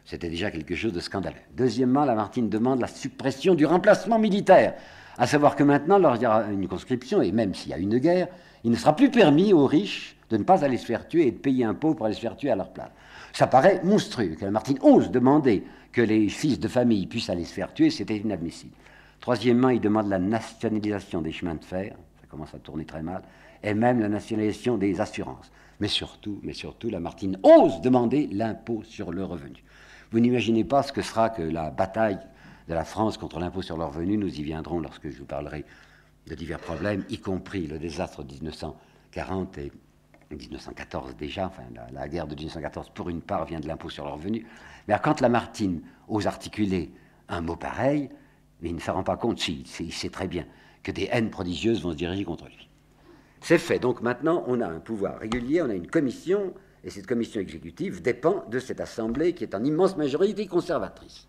B: C'était déjà quelque chose de scandaleux. Deuxièmement, Lamartine demande la suppression du remplacement militaire. À savoir que maintenant, lorsqu'il y aura une conscription, et même s'il y a une guerre, il ne sera plus permis aux riches de ne pas aller se faire tuer et de payer un pour aller se faire tuer à leur place. Ça paraît monstrueux que Lamartine ose demander que les fils de famille puissent aller se faire tuer, c'était inadmissible. Troisièmement, il demande la nationalisation des chemins de fer, ça commence à tourner très mal, et même la nationalisation des assurances. Mais surtout, mais surtout, Lamartine ose demander l'impôt sur le revenu. Vous n'imaginez pas ce que sera que la bataille de la France contre l'impôt sur le revenu. Nous y viendrons lorsque je vous parlerai de divers problèmes, y compris le désastre de 1940 et 1914 déjà, enfin la, guerre de 1914 pour une part vient de l'impôt sur le revenu. Mais quand Lamartine ose articuler un mot pareil, il ne se rend pas compte, si, il sait très bien, que des haines prodigieuses vont se diriger contre lui. C'est fait. Donc maintenant, on a un pouvoir régulier, on a une commission et cette commission exécutive dépend de cette assemblée qui est en immense majorité conservatrice.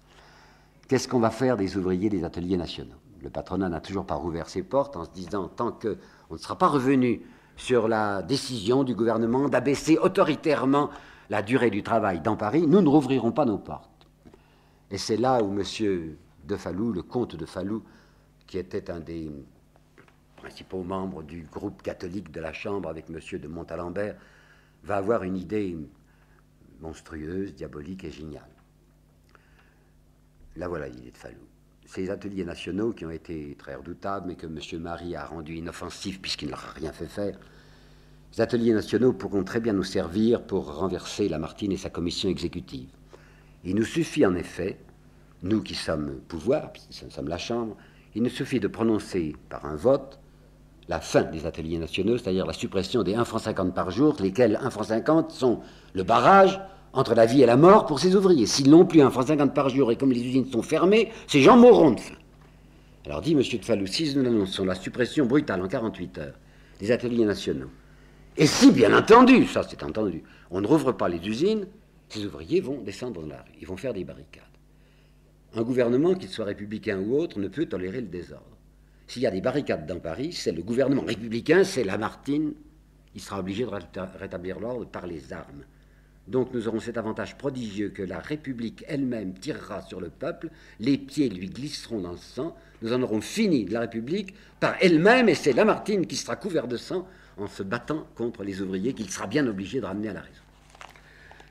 B: Qu'est-ce qu'on va faire des ouvriers des ateliers nationaux? Le patronat n'a toujours pas rouvert ses portes en se disant tant qu'on ne sera pas revenu sur la décision du gouvernement d'abaisser autoritairement la durée du travail dans Paris, nous ne rouvrirons pas nos portes. Et c'est là où M. de Fallou, le comte de Fallou, qui était un des principaux membres du groupe catholique de la Chambre avec M. de Montalembert, va avoir une idée monstrueuse, diabolique et géniale. Là voilà l'idée de Fallou. Ces ateliers nationaux qui ont été très redoutables, mais que M. Marie a rendu inoffensifs puisqu'il n'a rien fait faire, ces ateliers nationaux pourront très bien nous servir pour renverser Lamartine et sa commission exécutive. Il nous suffit en effet, nous qui sommes pouvoir, puisque nous sommes la Chambre, il nous suffit de prononcer par un vote la fin des ateliers nationaux, c'est-à-dire la suppression des 1 franc 50 par jour, lesquels 1 franc 50 sont le barrage entre la vie et la mort pour ces ouvriers. S'ils n'ont plus 1 franc 50 par jour et comme les usines sont fermées, ces gens mourront de faim. Alors dit M. de si nous annonçons la suppression brutale en 48 heures des ateliers nationaux, et si, bien entendu, ça c'est entendu, on ne rouvre pas les usines, ces ouvriers vont descendre dans la rue, ils vont faire des barricades. Un gouvernement, qu'il soit républicain ou autre, ne peut tolérer le désordre. S'il y a des barricades dans Paris, c'est le gouvernement républicain, c'est Lamartine, il sera obligé de rétablir l'ordre par les armes. Donc nous aurons cet avantage prodigieux que la République elle-même tirera sur le peuple, les pieds lui glisseront dans le sang, nous en aurons fini de la République par elle-même, et c'est Lamartine qui sera couvert de sang en se battant contre les ouvriers qu'il sera bien obligé de ramener à la raison.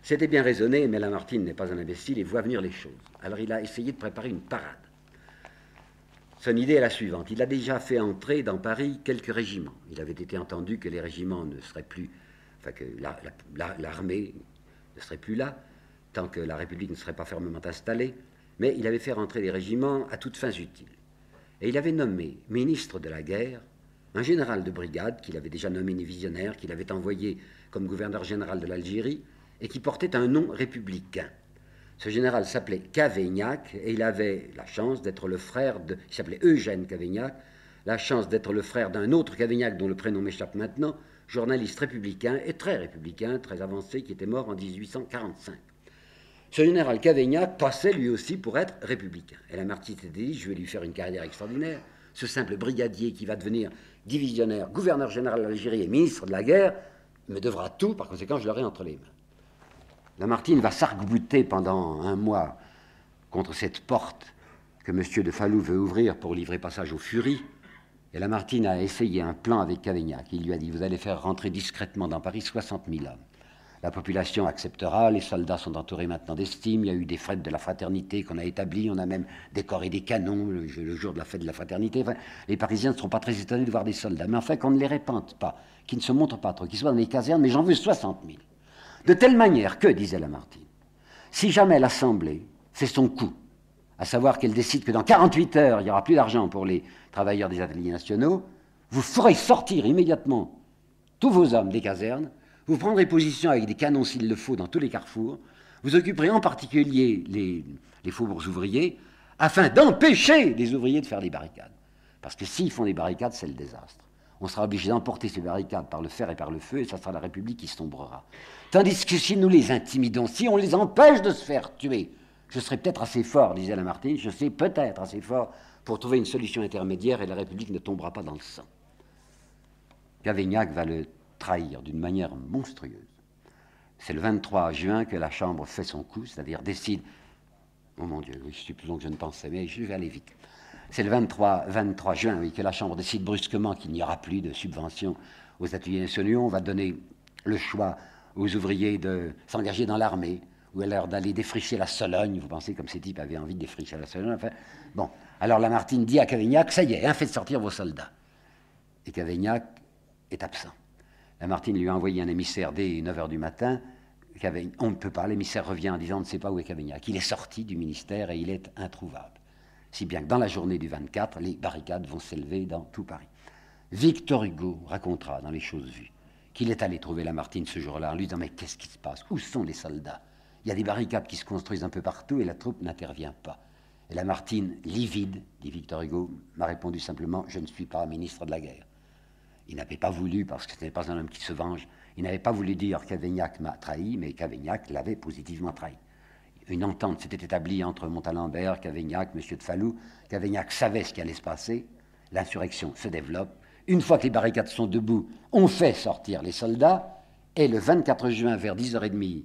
B: C'était bien raisonné, mais Lamartine n'est pas un imbécile et voit venir les choses. Alors il a essayé de préparer une parade. Son idée est la suivante. Il a déjà fait entrer dans Paris quelques régiments. Il avait été entendu que les régiments ne seraient plus, enfin que l'armée ne serait plus là, tant que la République ne serait pas fermement installée, mais il avait fait rentrer les régiments à toutes fins utiles. Et il avait nommé ministre de la guerre un général de brigade qu'il avait déjà nommé visionnaire, qu'il avait envoyé comme gouverneur général de l'Algérie, et qui portait un nom républicain. Ce général s'appelait Cavaignac et il avait la chance d'être le frère de. S'appelait Eugène Cavaignac, la chance d'être le frère d'un autre Cavaignac dont le prénom m'échappe maintenant, journaliste républicain et très républicain, très avancé, qui était mort en 1845. Ce général Cavaignac passait lui aussi pour être républicain. Et la Lamartine s'était dit je vais lui faire une carrière extraordinaire. Ce simple brigadier qui va devenir divisionnaire, gouverneur général d'Algérie et ministre de la guerre me devra tout, par conséquent, je l'aurai entre les mains. Lamartine va s'arc-bouter pendant un mois contre cette porte que M. de Falou veut ouvrir pour livrer passage aux furies. Et Lamartine a essayé un plan avec Cavaignac. Il lui a dit Vous allez faire rentrer discrètement dans Paris 60 000 hommes. La population acceptera, les soldats sont entourés maintenant d'estime, il y a eu des fêtes de la fraternité qu'on a établies, on a même décoré des canons le, jour de la fête de la fraternité. les Parisiens ne seront pas très étonnés de voir des soldats, mais enfin qu'on ne les répande pas, qu'ils ne se montrent pas trop, qu'ils soient dans les casernes, mais j'en veux 60 000. De telle manière que, disait Lamartine, si jamais l'Assemblée fait son coup, à savoir qu'elle décide que dans 48 heures, il n'y aura plus d'argent pour les travailleurs des ateliers nationaux, vous ferez sortir immédiatement tous vos hommes des casernes, vous prendrez position avec des canons s'il le faut dans tous les carrefours, vous occuperez en particulier les, faubourgs ouvriers, afin d'empêcher les ouvriers de faire des barricades. Parce que s'ils font des barricades, c'est le désastre on sera obligé d'emporter ces barricades par le fer et par le feu, et ça sera la République qui sombrera. Tandis que si nous les intimidons, si on les empêche de se faire tuer, je serai peut-être assez fort, disait Lamartine, je sais peut-être assez fort pour trouver une solution intermédiaire et la République ne tombera pas dans le sang. Cavaignac va le trahir d'une manière monstrueuse. C'est le 23 juin que la Chambre fait son coup, c'est-à-dire décide. Oh mon Dieu, je suis plus long que je ne pensais, mais je vais aller vite. C'est le 23, 23 juin oui, que la Chambre décide brusquement qu'il n'y aura plus de subventions aux ateliers nationaux. On va donner le choix aux ouvriers de s'engager dans l'armée ou alors d'aller défricher la Sologne. Vous pensez comme ces types avaient envie de défricher la Sologne Bon, alors Lamartine dit à Cavaignac, ça y est, hein, faites sortir vos soldats. Et Cavaignac est absent. Lamartine lui a envoyé un émissaire dès 9h du matin. On ne peut pas, l'émissaire revient en disant on ne sait pas où est Cavaignac. Il est sorti du ministère et il est introuvable si bien que dans la journée du 24, les barricades vont s'élever dans tout Paris. Victor Hugo racontera dans Les choses vues qu'il est allé trouver Lamartine ce jour-là en lui disant Mais qu'est-ce qui se passe? Où sont les soldats? Il y a des barricades qui se construisent un peu partout et la troupe n'intervient pas. Et Lamartine, livide, dit Victor Hugo, m'a répondu simplement Je ne suis pas ministre de la guerre. Il n'avait pas voulu, parce que ce n'est pas un homme qui se venge, il n'avait pas voulu dire qu'Avignac m'a trahi, mais qu'Avignac l'avait positivement trahi une entente s'était établie entre Montalembert, Cavaignac, M. de Falou. Cavaignac savait ce qui allait se passer. L'insurrection se développe. Une fois que les barricades sont debout, on fait sortir les soldats. Et le 24 juin, vers 10h30 du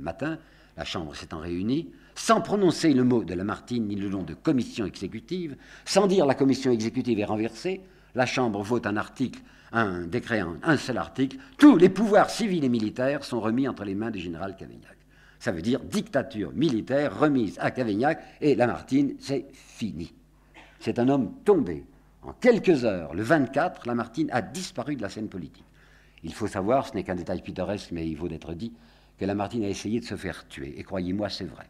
B: matin, la Chambre s'étant réunie, sans prononcer le mot de Lamartine ni le nom de commission exécutive, sans dire la commission exécutive est renversée, la Chambre vote un article, un décret, un seul article. Tous les pouvoirs civils et militaires sont remis entre les mains du général Cavaignac. Ça veut dire dictature militaire remise à Cavaignac et Lamartine, c'est fini. C'est un homme tombé. En quelques heures, le 24, Lamartine a disparu de la scène politique. Il faut savoir, ce n'est qu'un détail pittoresque, mais il vaut d'être dit, que Lamartine a essayé de se faire tuer. Et croyez-moi, c'est vrai.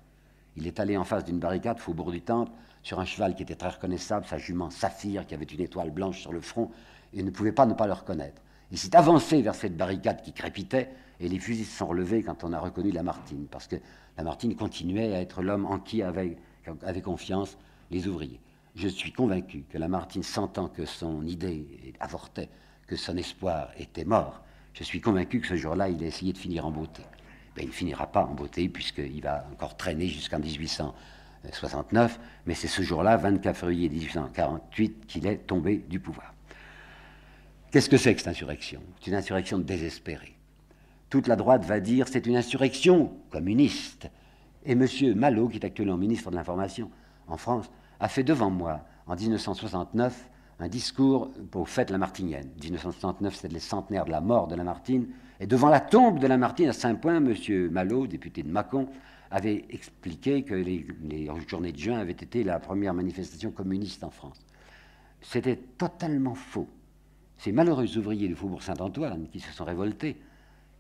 B: Il est allé en face d'une barricade, faubourg du Temple, sur un cheval qui était très reconnaissable, sa jument Saphir, qui avait une étoile blanche sur le front, et ne pouvait pas ne pas le reconnaître. Il s'est avancé vers cette barricade qui crépitait, et les fusils se sont relevés quand on a reconnu Lamartine, parce que Lamartine continuait à être l'homme en qui avait, confiance les ouvriers. Je suis convaincu que Lamartine, sentant que son idée avortait, que son espoir était mort, je suis convaincu que ce jour-là, il a essayé de finir en beauté. Ben, il finira pas en beauté, puisqu'il va encore traîner jusqu'en 1869, mais c'est ce jour-là, 24 février 1848, qu'il est tombé du pouvoir. Qu'est-ce que c'est que cette insurrection? C'est une insurrection désespérée. Toute la droite va dire c'est une insurrection communiste. Et M. Malo, qui est actuellement ministre de l'Information en France, a fait devant moi, en 1969, un discours pour fête Lamartinienne. 1969, c'était le centenaire de la mort de Lamartine. Et devant la tombe de Lamartine à Saint-Point, M. Malo, député de Mâcon, avait expliqué que les, les, journées de juin avaient été la première manifestation communiste en France. C'était totalement faux. Ces malheureux ouvriers du Faubourg Saint-Antoine qui se sont révoltés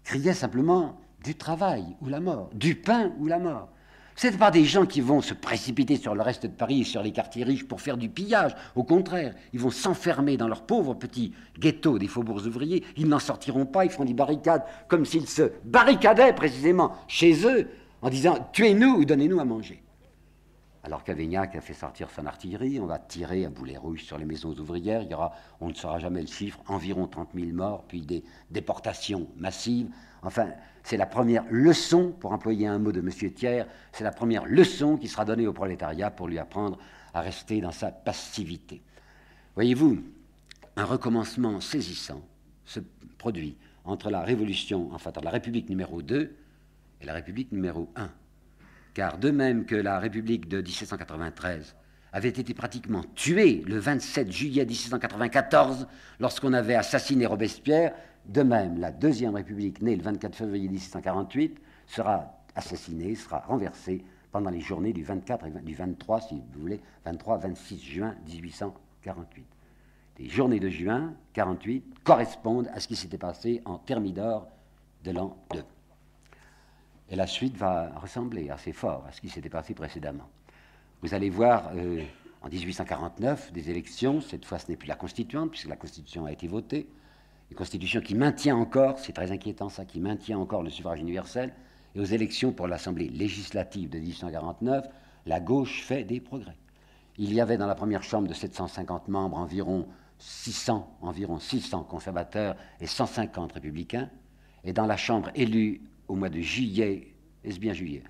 B: criaient simplement du travail ou la mort, du pain ou la mort. Ce n'est pas des gens qui vont se précipiter sur le reste de Paris et sur les quartiers riches pour faire du pillage. Au contraire, ils vont s'enfermer dans leur pauvre petit ghetto des faubourgs ouvriers. Ils n'en sortiront pas, ils font des barricades comme s'ils se barricadaient précisément chez eux en disant Tuez-nous ou donnez-nous à manger. Alors qu'Avignac a fait sortir son artillerie, on va tirer à boulet rouge sur les maisons ouvrières. Il y aura, on ne saura jamais le chiffre, environ 30 000 morts, puis des déportations massives. Enfin, c'est la première leçon, pour employer un mot de M. Thiers, c'est la première leçon qui sera donnée au prolétariat pour lui apprendre à rester dans sa passivité. Voyez-vous, un recommencement saisissant se produit entre la Révolution, enfin entre la République numéro 2 et la République numéro 1. Car de même que la République de 1793 avait été pratiquement tuée le 27 juillet 1794 lorsqu'on avait assassiné Robespierre, de même, la Deuxième République, née le 24 février 1648, sera assassinée, sera renversée pendant les journées du 24 et du 23, si vous voulez, 23-26 juin 1848. Les journées de juin 48 correspondent à ce qui s'était passé en Thermidor de l'an 2. Et la suite va ressembler assez fort à ce qui s'était passé précédemment. Vous allez voir euh, en 1849 des élections, cette fois ce n'est plus la constituante, puisque la constitution a été votée, une constitution qui maintient encore, c'est très inquiétant ça, qui maintient encore le suffrage universel, et aux élections pour l'Assemblée législative de 1849, la gauche fait des progrès. Il y avait dans la première chambre de 750 membres environ 600, environ 600 conservateurs et 150 républicains, et dans la chambre élue au mois de juillet, est-ce bien juillet,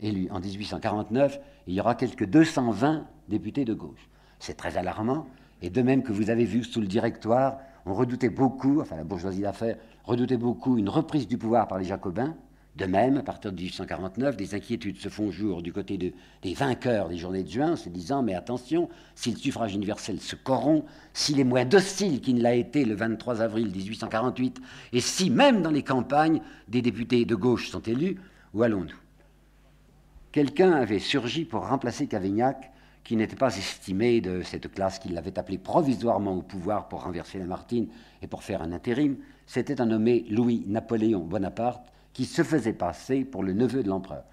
B: élue en 1849, il y aura quelques 220 députés de gauche. C'est très alarmant, et de même que vous avez vu sous le directoire on redoutait beaucoup, enfin la bourgeoisie d'affaires redoutait beaucoup une reprise du pouvoir par les Jacobins. De même, à partir de 1849, des inquiétudes se font jour du côté des vainqueurs des journées de juin, se disant Mais attention, si le suffrage universel se corrompt, s'il est moins docile qu'il ne l'a été le 23 avril 1848, et si même dans les campagnes, des députés de gauche sont élus, où allons-nous? Quelqu'un avait surgi pour remplacer Cavaignac qui n'était pas estimé de cette classe qui l'avait appelé provisoirement au pouvoir pour renverser Lamartine et pour faire un intérim, c'était un nommé Louis-Napoléon Bonaparte qui se faisait passer pour le neveu de l'empereur.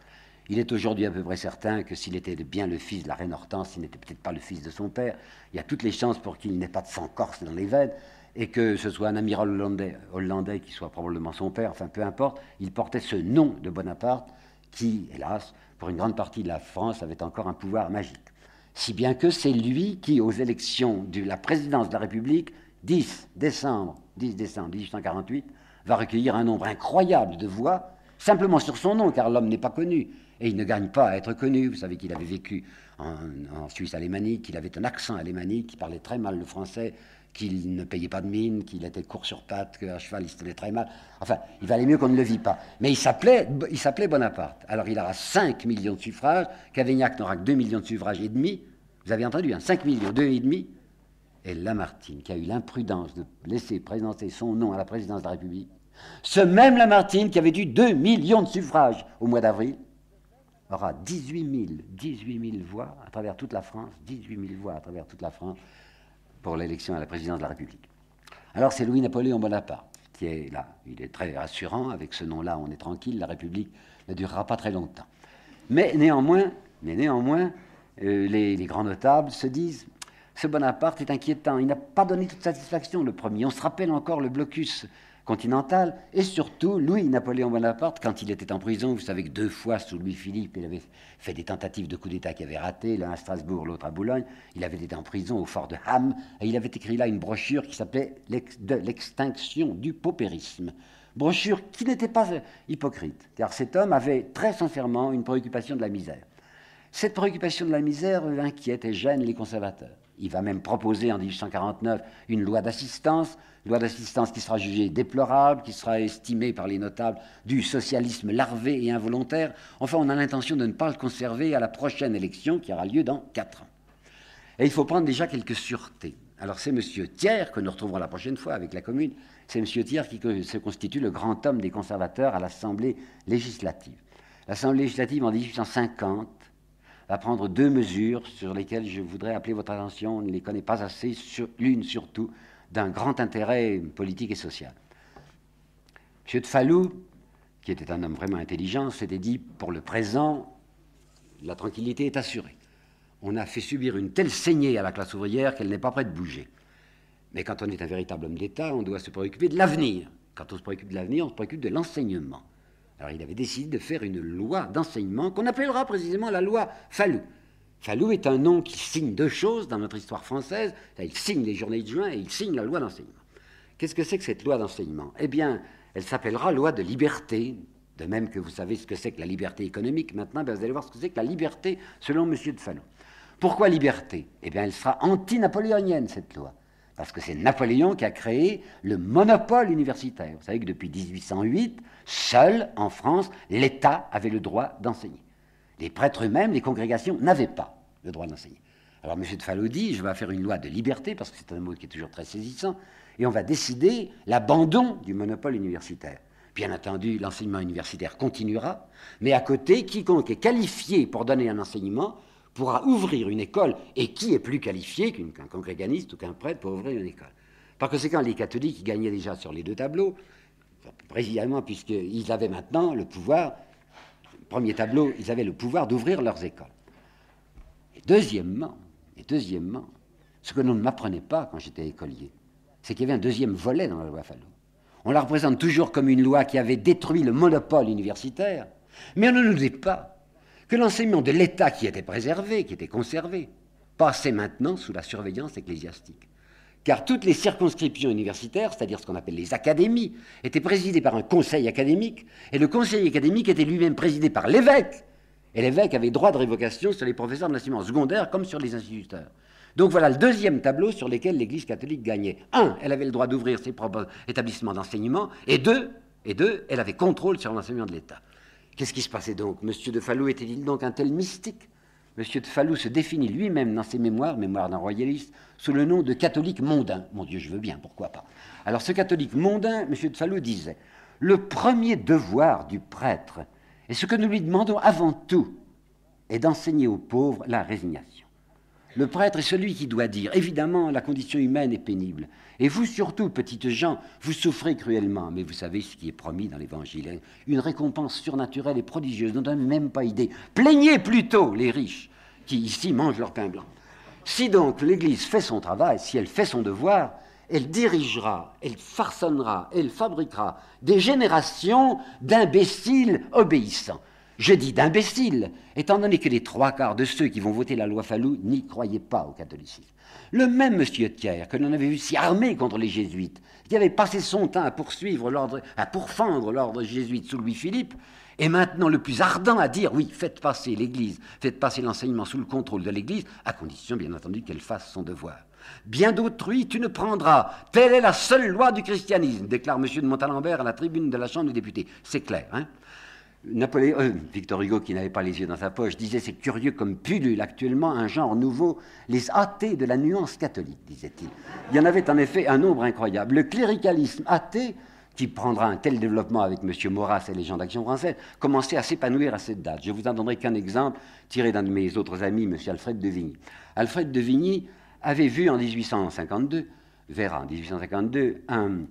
B: Il est aujourd'hui à peu près certain que s'il était bien le fils de la reine Hortense, il n'était peut-être pas le fils de son père. Il y a toutes les chances pour qu'il n'ait pas de sang corse dans les veines et que ce soit un amiral hollandais, hollandais qui soit probablement son père, enfin peu importe, il portait ce nom de Bonaparte qui, hélas, pour une grande partie de la France, avait encore un pouvoir magique si bien que c'est lui qui, aux élections de la présidence de la République, 10 décembre, 10 décembre 1848, va recueillir un nombre incroyable de voix, simplement sur son nom, car l'homme n'est pas connu. Et il ne gagne pas à être connu. Vous savez qu'il avait vécu en, Suisse alémanique, qu'il avait un accent alémanique, qu'il parlait très mal le français, qu'il ne payait pas de mine, qu'il était court sur pattes, qu'à cheval il se tenait très mal. Enfin, il valait mieux qu'on ne le vit pas. Mais il s'appelait, Bonaparte. Alors il aura 5 millions de suffrages, Cavaignac n'aura que 2 millions de suffrages et demi. Vous avez entendu, hein, 5 millions, 2 et demi. Et Lamartine, qui a eu l'imprudence de laisser présenter son nom à la présidence de la République, ce même Lamartine qui avait eu 2 millions de suffrages au mois d'avril, aura 18 000, 18 000 voix à travers toute la France, 18 000 voix à travers toute la France l'élection à la présidence de la République. Alors c'est Louis-Napoléon Bonaparte qui est là. Il est très rassurant, avec ce nom-là on est tranquille, la République ne durera pas très longtemps. Mais néanmoins, mais néanmoins euh, les, grands notables se disent ce Bonaparte est inquiétant, il n'a pas donné toute satisfaction le premier. On se rappelle encore le blocus continentale, et surtout Louis-Napoléon Bonaparte, quand il était en prison, vous savez que deux fois sous Louis-Philippe, il avait fait des tentatives de coup d'État qui avaient raté, l'un à Strasbourg, l'autre à Boulogne, il avait été en prison au fort de Ham, et il avait écrit là une brochure qui s'appelait l'extinction du paupérisme. Brochure qui n'était pas hypocrite, car cet homme avait très sincèrement une préoccupation de la misère. Cette préoccupation de la misère inquiète et gêne les conservateurs. Il va même proposer en 1849 une loi d'assistance, loi d'assistance qui sera jugée déplorable, qui sera estimée par les notables du socialisme larvé et involontaire. Enfin, on a l'intention de ne pas le conserver à la prochaine élection qui aura lieu dans quatre ans. Et il faut prendre déjà quelques sûretés. Alors c'est M. Thiers, que nous retrouverons la prochaine fois avec la commune, c'est M. Thiers qui se constitue le grand homme des conservateurs à l'Assemblée législative. L'Assemblée législative en 1850 va prendre deux mesures sur lesquelles je voudrais appeler votre attention, on ne les connaît pas assez, l'une surtout d'un grand intérêt politique et social. M. de Fallou, qui était un homme vraiment intelligent, s'était dit, pour le présent, la tranquillité est assurée. On a fait subir une telle saignée à la classe ouvrière qu'elle n'est pas prête de bouger. Mais quand on est un véritable homme d'État, on doit se préoccuper de l'avenir. Quand on se préoccupe de l'avenir, on se préoccupe de l'enseignement. Alors il avait décidé de faire une loi d'enseignement qu'on appellera précisément la loi Fallou. Fallou est un nom qui signe deux choses dans notre histoire française. Il signe les journées de juin et il signe la loi d'enseignement. Qu'est-ce que c'est que cette loi d'enseignement? Eh bien, elle s'appellera loi de liberté, de même que vous savez ce que c'est que la liberté économique. Maintenant, ben, vous allez voir ce que c'est que la liberté selon M. de Fallou. Pourquoi liberté? Eh bien, elle sera anti-napoléonienne, cette loi. Parce que c'est Napoléon qui a créé le monopole universitaire. Vous savez que depuis 1808, seul en France, l'État avait le droit d'enseigner. Les prêtres eux-mêmes, les congrégations n'avaient pas le droit d'enseigner. Alors M. de Fallot dit, je vais faire une loi de liberté, parce que c'est un mot qui est toujours très saisissant, et on va décider l'abandon du monopole universitaire. Bien entendu, l'enseignement universitaire continuera, mais à côté, quiconque est qualifié pour donner un enseignement pourra ouvrir une école, et qui est plus qualifié qu'un congréganiste ou qu'un prêtre pour ouvrir une école? Par conséquent, les catholiques gagnaient déjà sur les deux tableaux, précisément puisqu'ils avaient maintenant le pouvoir, premier tableau, ils avaient le pouvoir d'ouvrir leurs écoles. Et deuxièmement, et deuxièmement, ce que l'on ne m'apprenait pas quand j'étais écolier, c'est qu'il y avait un deuxième volet dans la loi Fallot. On la représente toujours comme une loi qui avait détruit le monopole universitaire, mais on ne nous dit pas que l'enseignement de l'État qui était préservé, qui était conservé, passait maintenant sous la surveillance ecclésiastique. Car toutes les circonscriptions universitaires, c'est-à-dire ce qu'on appelle les académies, étaient présidées par un conseil académique, et le conseil académique était lui-même présidé par l'évêque. Et l'évêque avait droit de révocation sur les professeurs de l'enseignement secondaire comme sur les instituteurs. Donc voilà le deuxième tableau sur lequel l'Église catholique gagnait. Un, elle avait le droit d'ouvrir ses propres établissements d'enseignement, et deux, et deux, elle avait contrôle sur l'enseignement de l'État. Qu'est-ce qui se passait donc? Monsieur de Fallou était-il donc un tel mystique? Monsieur de Fallou se définit lui-même dans ses mémoires, mémoires d'un royaliste, sous le nom de catholique mondain. Mon Dieu, je veux bien, pourquoi pas Alors ce catholique mondain, Monsieur de Fallou disait Le premier devoir du prêtre, et ce que nous lui demandons avant tout, est d'enseigner aux pauvres la résignation. Le prêtre est celui qui doit dire, évidemment, la condition humaine est pénible. Et vous surtout, petites gens, vous souffrez cruellement, mais vous savez ce qui est promis dans l'Évangile. Hein. Une récompense surnaturelle et prodigieuse, dont on n'a même pas idée. Plaignez plutôt les riches, qui ici mangent leur pain blanc. Si donc l'Église fait son travail, si elle fait son devoir, elle dirigera, elle farçonnera, elle fabriquera des générations d'imbéciles obéissants. Je dis d'imbéciles, étant donné que les trois quarts de ceux qui vont voter la loi Fallou n'y croyaient pas au catholicisme. Le même monsieur Thiers, que l'on avait vu si armé contre les jésuites, qui avait passé son temps à poursuivre à pourfendre l'ordre jésuite sous Louis-Philippe, est maintenant le plus ardent à dire oui, faites passer l'Église, faites passer l'enseignement sous le contrôle de l'Église, à condition bien entendu qu'elle fasse son devoir. Bien d'autrui tu ne prendras. Telle est la seule loi du christianisme, déclare M. de Montalembert à la tribune de la Chambre des députés. C'est clair, hein? Napoléon, euh, Victor Hugo, qui n'avait pas les yeux dans sa poche, disait c'est curieux comme pullule actuellement un genre nouveau, les athées de la nuance catholique, disait-il. Il y en avait en effet un nombre incroyable. Le cléricalisme athée, qui prendra un tel développement avec M. Maurras et les gens d'Action française, commençait à s'épanouir à cette date. Je vous en donnerai qu'un exemple tiré d'un de mes autres amis, M. Alfred de Vigny. Alfred de Vigny avait vu en 1852, verra en 1852, un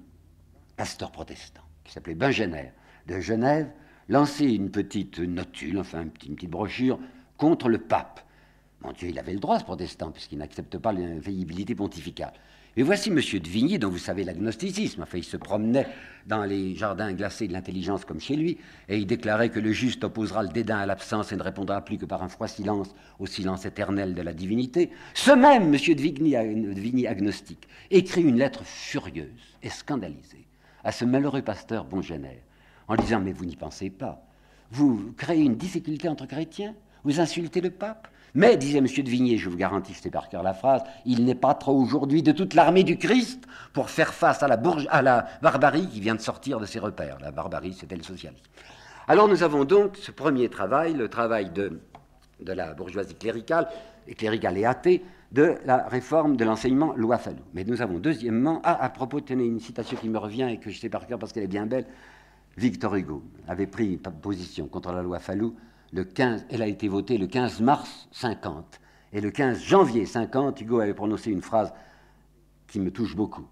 B: pasteur protestant qui s'appelait Bengener de Genève, lancer une petite notule, enfin une petite, brochure contre le pape. Mon Dieu, il avait le droit, ce protestant, puisqu'il n'accepte pas l'infaillibilité pontificale. Et voici M. de Vigny, dont vous savez l'agnosticisme. Enfin, il se promenait dans les jardins glacés de l'intelligence comme chez lui, et il déclarait que le juste opposera le dédain à l'absence et ne répondra plus que par un froid silence au silence éternel de la divinité. Ce même M. de Vigny, de Vigny agnostique écrit une lettre furieuse et scandalisée à ce malheureux pasteur Bongénère en disant Mais vous n'y pensez pas. Vous créez une difficulté entre chrétiens, vous insultez le pape. Mais, disait M. de Vigny, je vous garantis, c'est par cœur la phrase, il n'est pas trop aujourd'hui de toute l'armée du Christ pour faire face à la, barbarie qui vient de sortir de ses repères. La barbarie, c'était le socialisme. Alors nous avons donc ce premier travail, le travail de, de la bourgeoisie cléricale, et cléricale et athée, de la réforme de l'enseignement loi Fallou. Mais nous avons deuxièmement, ah, à propos, tenez une citation qui me revient et que je sais par cœur parce qu'elle est bien belle, Victor Hugo avait pris position contre la loi Fallou le 15, elle a été votée le 15 mars 50. Et le 15 janvier 50, Hugo avait prononcé une phrase qui me touche beaucoup.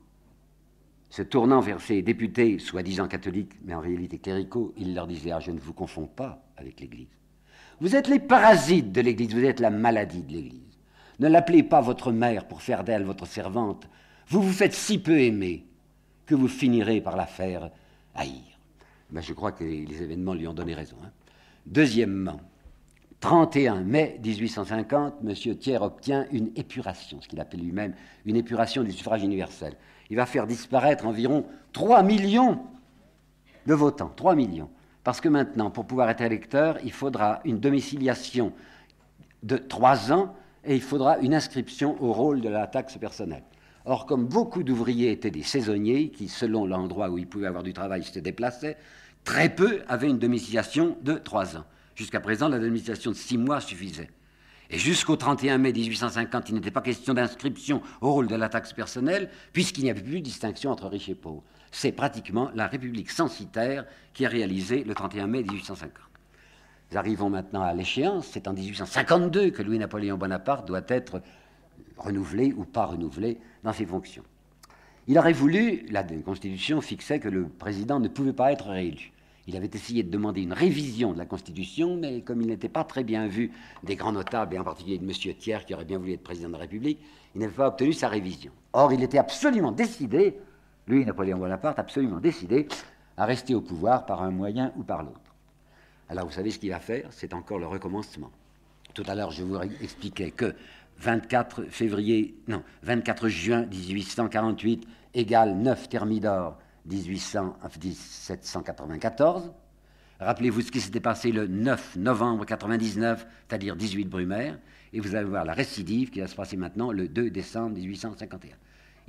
B: Se tournant vers ses députés, soi-disant catholiques, mais en réalité cléricaux, il leur disait Ah, je ne vous confonds pas avec l'Église. Vous êtes les parasites de l'Église, vous êtes la maladie de l'Église. Ne l'appelez pas votre mère pour faire d'elle votre servante. Vous vous faites si peu aimer que vous finirez par la faire haïr. Ben, je crois que les, événements lui ont donné raison. Hein. Deuxièmement, 31 mai 1850, M. Thiers obtient une épuration, ce qu'il appelle lui-même une épuration du suffrage universel. Il va faire disparaître environ 3 millions de votants, 3 millions. Parce que maintenant, pour pouvoir être électeur, il faudra une domiciliation de 3 ans et il faudra une inscription au rôle de la taxe personnelle. Or, comme beaucoup d'ouvriers étaient des saisonniers, qui, selon l'endroit où ils pouvaient avoir du travail, se déplaçaient, très peu avaient une domiciliation de 3 ans. Jusqu'à présent, la domiciliation de six mois suffisait. Et jusqu'au 31 mai 1850, il n'était pas question d'inscription au rôle de la taxe personnelle, puisqu'il n'y avait plus de distinction entre riches et pauvres. C'est pratiquement la République censitaire qui a réalisé le 31 mai 1850. Nous arrivons maintenant à l'échéance. C'est en 1852 que Louis-Napoléon Bonaparte doit être renouvelé ou pas renouvelé dans ses fonctions. Il aurait voulu, la Constitution fixait que le président ne pouvait pas être réélu. Il avait essayé de demander une révision de la Constitution, mais comme il n'était pas très bien vu des grands notables, et en particulier de M. Thiers, qui aurait bien voulu être président de la République, il n'avait pas obtenu sa révision. Or, il était absolument décidé, lui, Napoléon Bonaparte, absolument décidé à rester au pouvoir par un moyen ou par l'autre. Alors, vous savez ce qu'il va faire? C'est encore le recommencement. Tout à l'heure, je vous expliquais que 24 février, non, 24 juin 1848 égale 9 Thermidor 1794. Rappelez-vous ce qui s'était passé le 9 novembre 99, c'est-à-dire 18 Brumaire, et vous allez voir la récidive qui va se passer maintenant le 2 décembre 1851.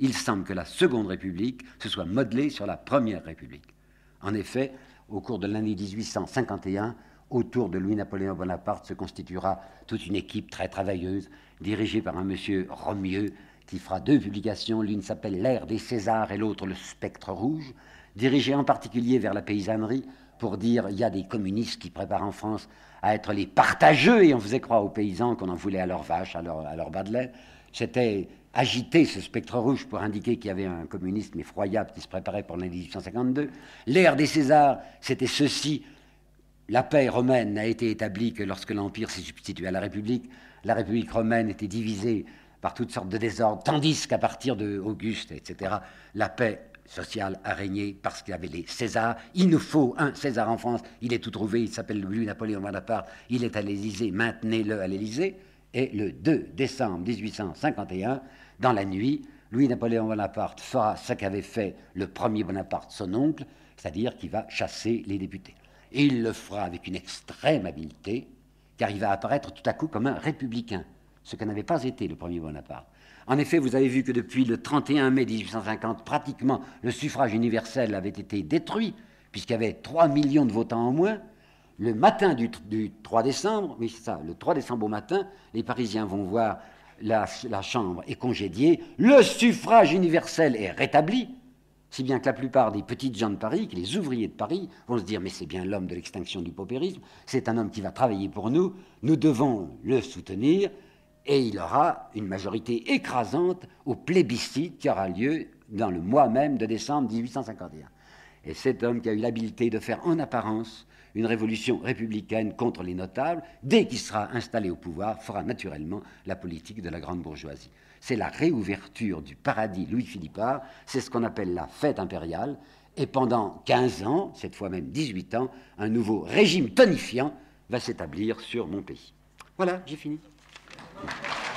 B: Il semble que la Seconde République se soit modelée sur la Première République. En effet, au cours de l'année 1851, autour de Louis-Napoléon Bonaparte se constituera toute une équipe très travailleuse, dirigée par un monsieur Romieux, qui fera deux publications, l'une s'appelle L'ère des Césars et l'autre Le spectre rouge, dirigée en particulier vers la paysannerie pour dire il y a des communistes qui préparent en France à être les partageux et on faisait croire aux paysans qu'on en voulait à leurs vaches, à leur, à leur bas de lait. C'était agité ce spectre rouge pour indiquer qu'il y avait un communisme effroyable qui se préparait pour l'année 1852. L'ère des Césars, c'était ceci. La paix romaine n'a été établie que lorsque l'Empire s'est substitué à la République. La République romaine était divisée par toutes sortes de désordres, tandis qu'à partir de Auguste, etc., la paix sociale a régné parce qu'il y avait les Césars. Il nous faut un César en France. Il est tout trouvé. Il s'appelle lui Napoléon Bonaparte. Il est à l'Élysée. Maintenez-le à l'Élysée. Et le 2 décembre 1851, dans la nuit, Louis-Napoléon Bonaparte fera ce qu'avait fait le premier Bonaparte, son oncle, c'est-à-dire qu'il va chasser les députés. Et il le fera avec une extrême habileté, car il va apparaître tout à coup comme un républicain, ce que n'avait pas été le premier Bonaparte. En effet, vous avez vu que depuis le 31 mai 1850, pratiquement le suffrage universel avait été détruit, puisqu'il y avait 3 millions de votants en moins. Le matin du, 3 décembre, oui c'est ça, le 3 décembre au matin, les Parisiens vont voir la, Chambre est congédiée, le suffrage universel est rétabli, si bien que la plupart des petites gens de Paris, les ouvriers de Paris, vont se dire mais c'est bien l'homme de l'extinction du paupérisme, c'est un homme qui va travailler pour nous, nous devons le soutenir, et il aura une majorité écrasante au plébiscite qui aura lieu dans le mois même de décembre 1851. Et cet homme qui a eu l'habileté de faire en apparence une révolution républicaine contre les notables, dès qu'il sera installé au pouvoir, fera naturellement la politique de la grande bourgeoisie. C'est la réouverture du paradis Louis-Philippard, c'est ce qu'on appelle la fête impériale, et pendant 15 ans, cette fois même 18 ans, un nouveau régime tonifiant va s'établir sur mon pays. Voilà, j'ai fini. Thank you.